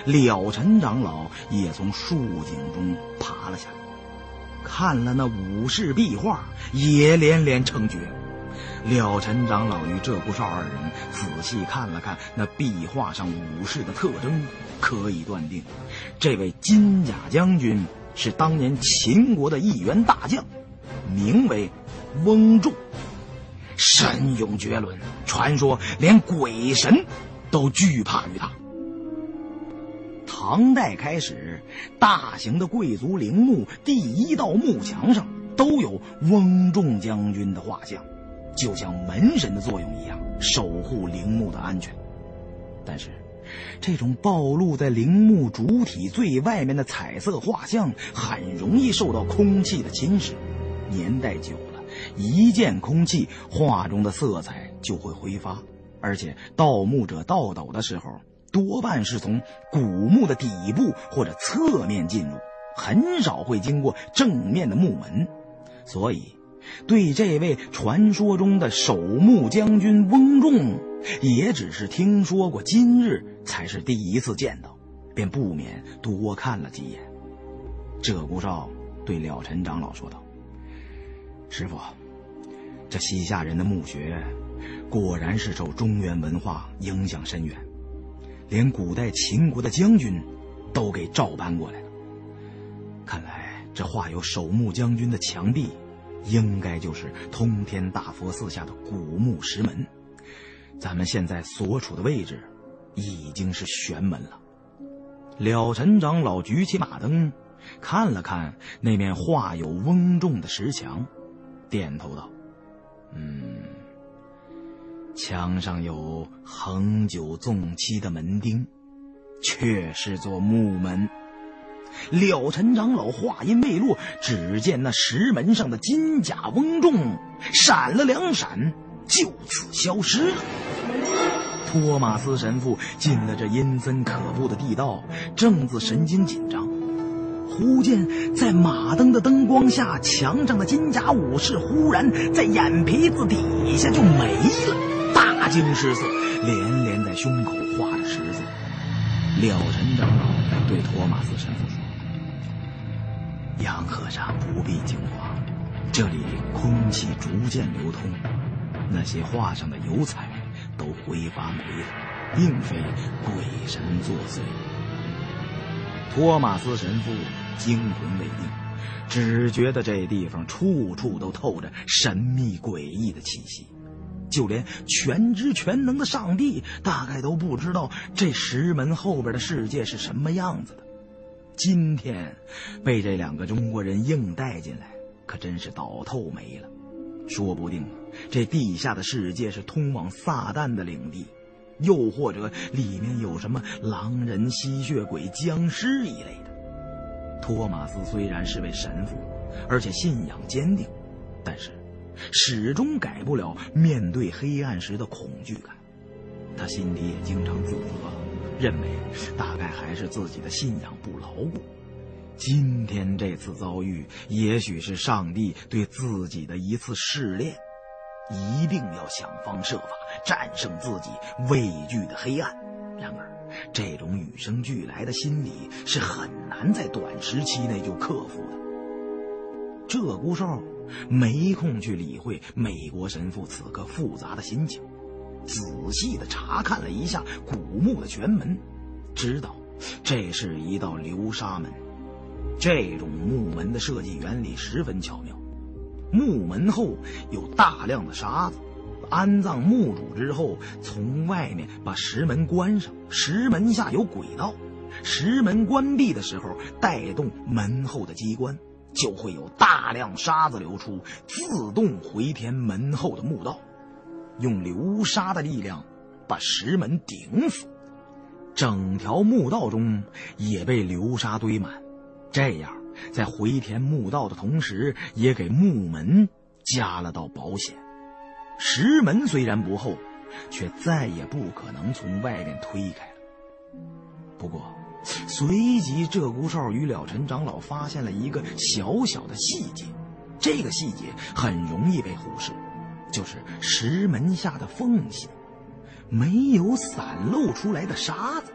了尘长老也从树井中爬了下来，看了那武士壁画，也连连称绝。了尘长老与鹧鸪哨二人仔细看了看那壁画上武士的特征，可以断定，这位金甲将军是当年秦国的一员大将，名为。翁仲，神勇绝伦，传说连鬼神都惧怕于他。唐代开始，大型的贵族陵墓第一道墓墙上都有翁仲将军的画像，就像门神的作用一样，守护陵墓的安全。但是，这种暴露在陵墓主体最外面的彩色画像，很容易受到空气的侵蚀，年代久了，一见空气，画中的色彩就会挥发。而且盗墓者盗斗的时候，多半是从古墓的底部或者侧面进入，很少会经过正面的墓门。所以，对这位传说中的守墓将军翁仲，也只是听说过，今日才是第一次见到，便不免多看了几眼。鹧鸪哨对了尘长老说道：“师傅，这西夏人的墓穴……”果然是受中原文化影响深远，连古代秦国的将军都给照搬过来了。看来这画有守墓将军的墙壁，应该就是通天大佛寺下的古墓石门。咱们现在所处的位置，已经是玄门了。了尘长老举起马灯，看了看那面画有翁仲的石墙，点头道：“嗯。”墙上有恒久纵期的门钉，却是座木门。了尘长老话音未落，只见那石门上的金甲翁仲闪了两闪，就此消失了。托马斯神父进了这阴森可怖的地道，正自神经紧张，忽见在马灯的灯光下，墙上的金甲武士忽然在眼皮子底下就没了。大惊失色，连连在胸口画着十字。了尘长老对托马斯神父说：“杨和尚不必惊慌，这里空气逐渐流通，那些画上的油彩都挥发没了，并非鬼神作祟。”托马斯神父惊魂未定，只觉得这地方处处都透着神秘诡异的气息。就连全知全能的上帝，大概都不知道这石门后边的世界是什么样子的。今天被这两个中国人硬带进来，可真是倒透霉了。说不定这地下的世界是通往撒旦的领地，又或者里面有什么狼人、吸血鬼、僵尸一类的。托马斯虽然是位神父，而且信仰坚定，但是。始终改不了面对黑暗时的恐惧感，他心里也经常自责，认为大概还是自己的信仰不牢固。今天这次遭遇，也许是上帝对自己的一次试炼，一定要想方设法战胜自己畏惧的黑暗。然而，这种与生俱来的心理是很难在短时期内就克服的。鹧鸪哨。没空去理会美国神父此刻复杂的心情，仔细的查看了一下古墓的全门，知道这是一道流沙门。这种木门的设计原理十分巧妙，木门后有大量的沙子，安葬墓主之后，从外面把石门关上，石门下有轨道，石门关闭的时候带动门后的机关。就会有大量沙子流出，自动回填门后的墓道，用流沙的力量把石门顶死。整条墓道中也被流沙堆满，这样在回填墓道的同时，也给墓门加了道保险。石门虽然不厚，却再也不可能从外面推开了。不过。随即，鹧鸪哨与了尘长老发现了一个小小的细节，这个细节很容易被忽视，就是石门下的缝隙没有散露出来的沙子。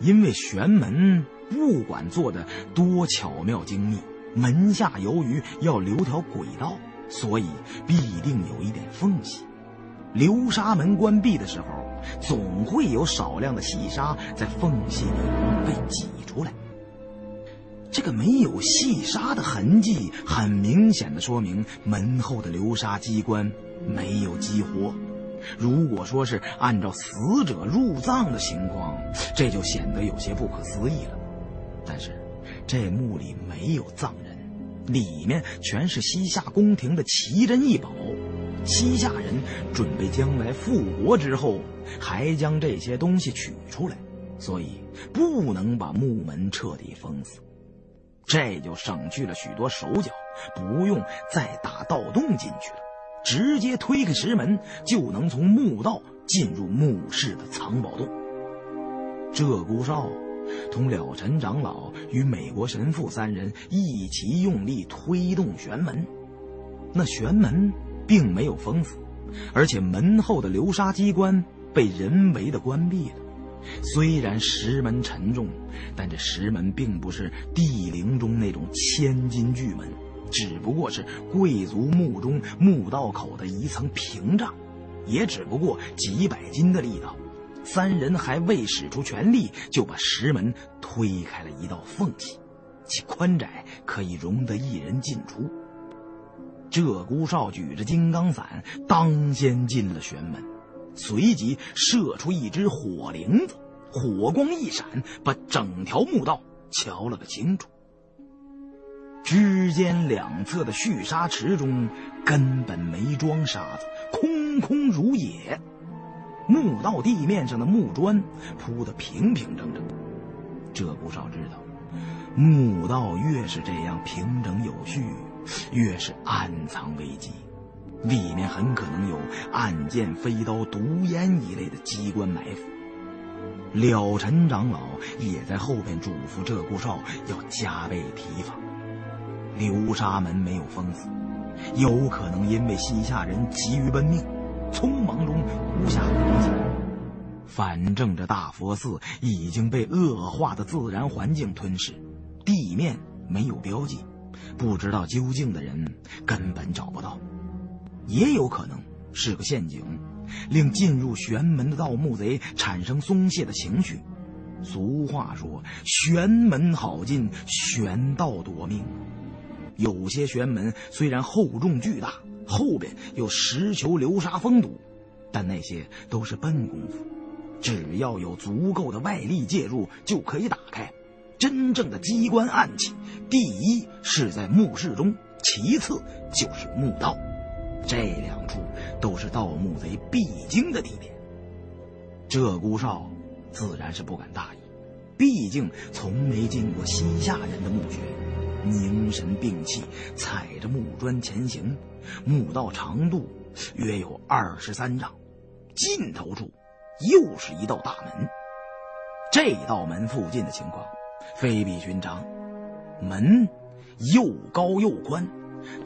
因为玄门不管做的多巧妙精密，门下由于要留条轨道，所以必定有一点缝隙。流沙门关闭的时候。总会有少量的细沙在缝隙里被挤出来。这个没有细沙的痕迹，很明显的说明门后的流沙机关没有激活，如果说是按照死者入葬的情况，这就显得有些不可思议了。但是，这墓里没有葬人，里面全是西夏宫廷的奇珍异宝。西夏人准备将来复国之后，还将这些东西取出来，所以不能把墓门彻底封死。这就省去了许多手脚，不用再打盗洞进去了，直接推开石门就能从墓道进入墓室的藏宝洞。鹧鸪哨同了尘长老与美国神父三人一起用力推动玄门，那玄门。并没有封死，而且门后的流沙机关被人为的关闭了。虽然石门沉重，但这石门并不是地灵中那种千斤巨门，只不过是贵族墓中墓道口的一层屏障，也只不过几百斤的力道。三人还未使出全力，就把石门推开了一道缝隙，其宽窄可以容得一人进出。鹧鸪哨举着金刚伞，当先进了玄门，随即射出一只火铃子，火光一闪，把整条墓道瞧了个清楚。之间两侧的蓄沙池中根本没装沙子，空空如也。墓道地面上的木砖铺得平平整整。鹧鸪哨知道，墓道越是这样平整有序。越是暗藏危机，里面很可能有暗箭、飞刀、毒烟一类的机关埋伏。了尘长老也在后边嘱咐鹧鸪哨要加倍提防。流沙门没有封死，有可能因为西夏人急于奔命，匆忙中无暇理解。反正这大佛寺已经被恶化的自然环境吞噬，地面没有标记。不知道究竟的人根本找不到，也有可能是个陷阱，令进入玄门的盗墓贼产生松懈的情绪。俗话说：“玄门好进，玄道夺命。”有些玄门虽然厚重巨大，后边有石球流沙封堵，但那些都是笨功夫，只要有足够的外力介入，就可以打开。真正的机关暗器，第一是在墓室中，其次就是墓道，这两处都是盗墓贼必经的地点。鹧鸪哨自然是不敢大意，毕竟从没进过西夏人的墓穴，凝神屏气，踩着木砖前行。墓道长度约有二十三丈，尽头处又是一道大门。这道门附近的情况。非比寻常，门又高又宽，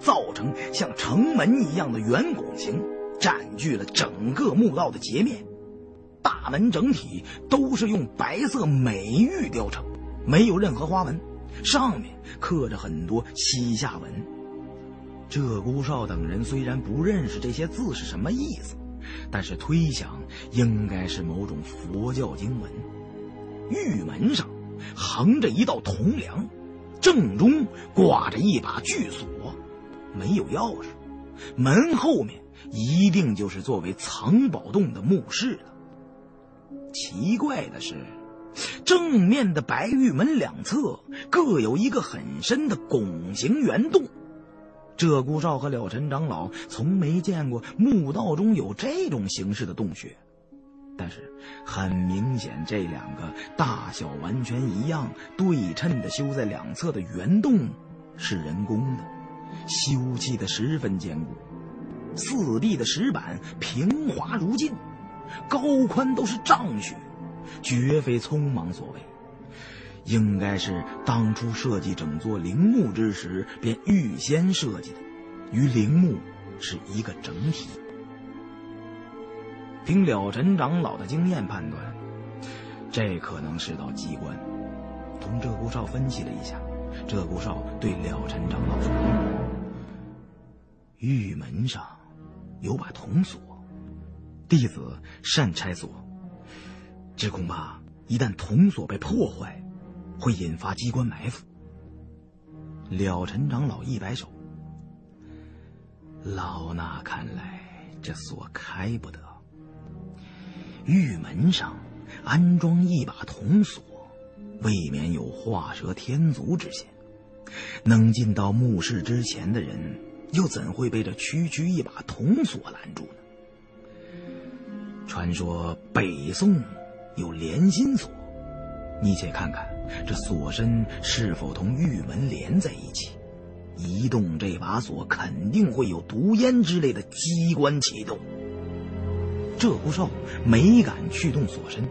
造成像城门一样的圆拱形，占据了整个墓道的截面。大门整体都是用白色美玉雕成，没有任何花纹，上面刻着很多西夏文。鹧鸪哨等人虽然不认识这些字是什么意思，但是推想应该是某种佛教经文。玉门上。横着一道铜梁，正中挂着一把巨锁，没有钥匙。门后面一定就是作为藏宝洞的墓室了。奇怪的是，正面的白玉门两侧各有一个很深的拱形圆洞。鹧鸪哨和了尘长老从没见过墓道中有这种形式的洞穴。但是，很明显，这两个大小完全一样、对称的修在两侧的圆洞，是人工的，修砌的十分坚固。四壁的石板平滑如镜，高宽都是丈许，绝非匆忙所为，应该是当初设计整座陵墓之时便预先设计的，与陵墓是一个整体。凭了尘长老的经验判断，这可能是道机关。同鹧鸪哨分析了一下，鹧鸪哨对了尘长老说：“玉门上有把铜锁，弟子善拆锁，只恐怕一旦铜锁被破坏，会引发机关埋伏。”了尘长老一摆手：“老衲看来这锁开不得。”玉门上安装一把铜锁，未免有画蛇添足之嫌。能进到墓室之前的人，又怎会被这区区一把铜锁拦住呢？传说北宋有连心锁，你且看看这锁身是否同玉门连在一起。移动这把锁，肯定会有毒烟之类的机关启动。鹧鸪哨没敢去动锁身，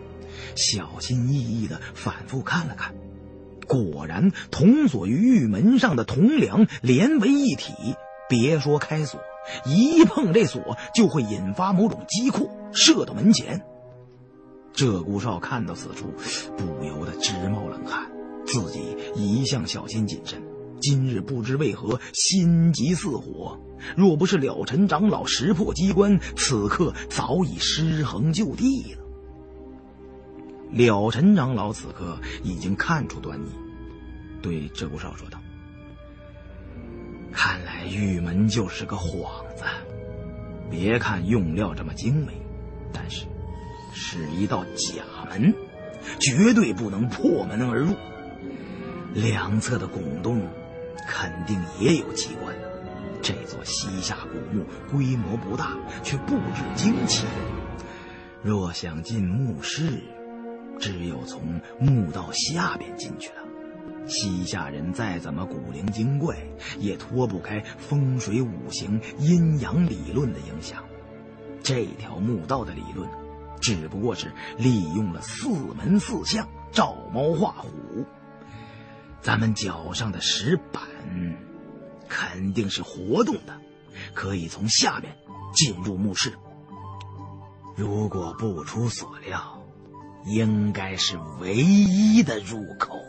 小心翼翼的反复看了看，果然铜锁与玉门上的铜梁连为一体。别说开锁，一碰这锁就会引发某种机库，射到门前。鹧鸪哨看到此处，不由得直冒冷汗。自己一向小心谨慎。今日不知为何心急似火，若不是了尘长老识破机关，此刻早已失衡就地了。了尘长老此刻已经看出端倪，对鹧鸪哨说道：“看来玉门就是个幌子。别看用料这么精美，但是是一道假门，绝对不能破门而入。两侧的拱洞。”肯定也有机关。这座西夏古墓规模不大，却布置精奇。若想进墓室，只有从墓道下边进去了。西夏人再怎么古灵精怪，也脱不开风水五行、阴阳理论的影响。这条墓道的理论，只不过是利用了四门四象，照猫画虎。咱们脚上的石板嗯肯定是活动的，可以从下面进入墓室。如果不出所料，应该是唯一的入口。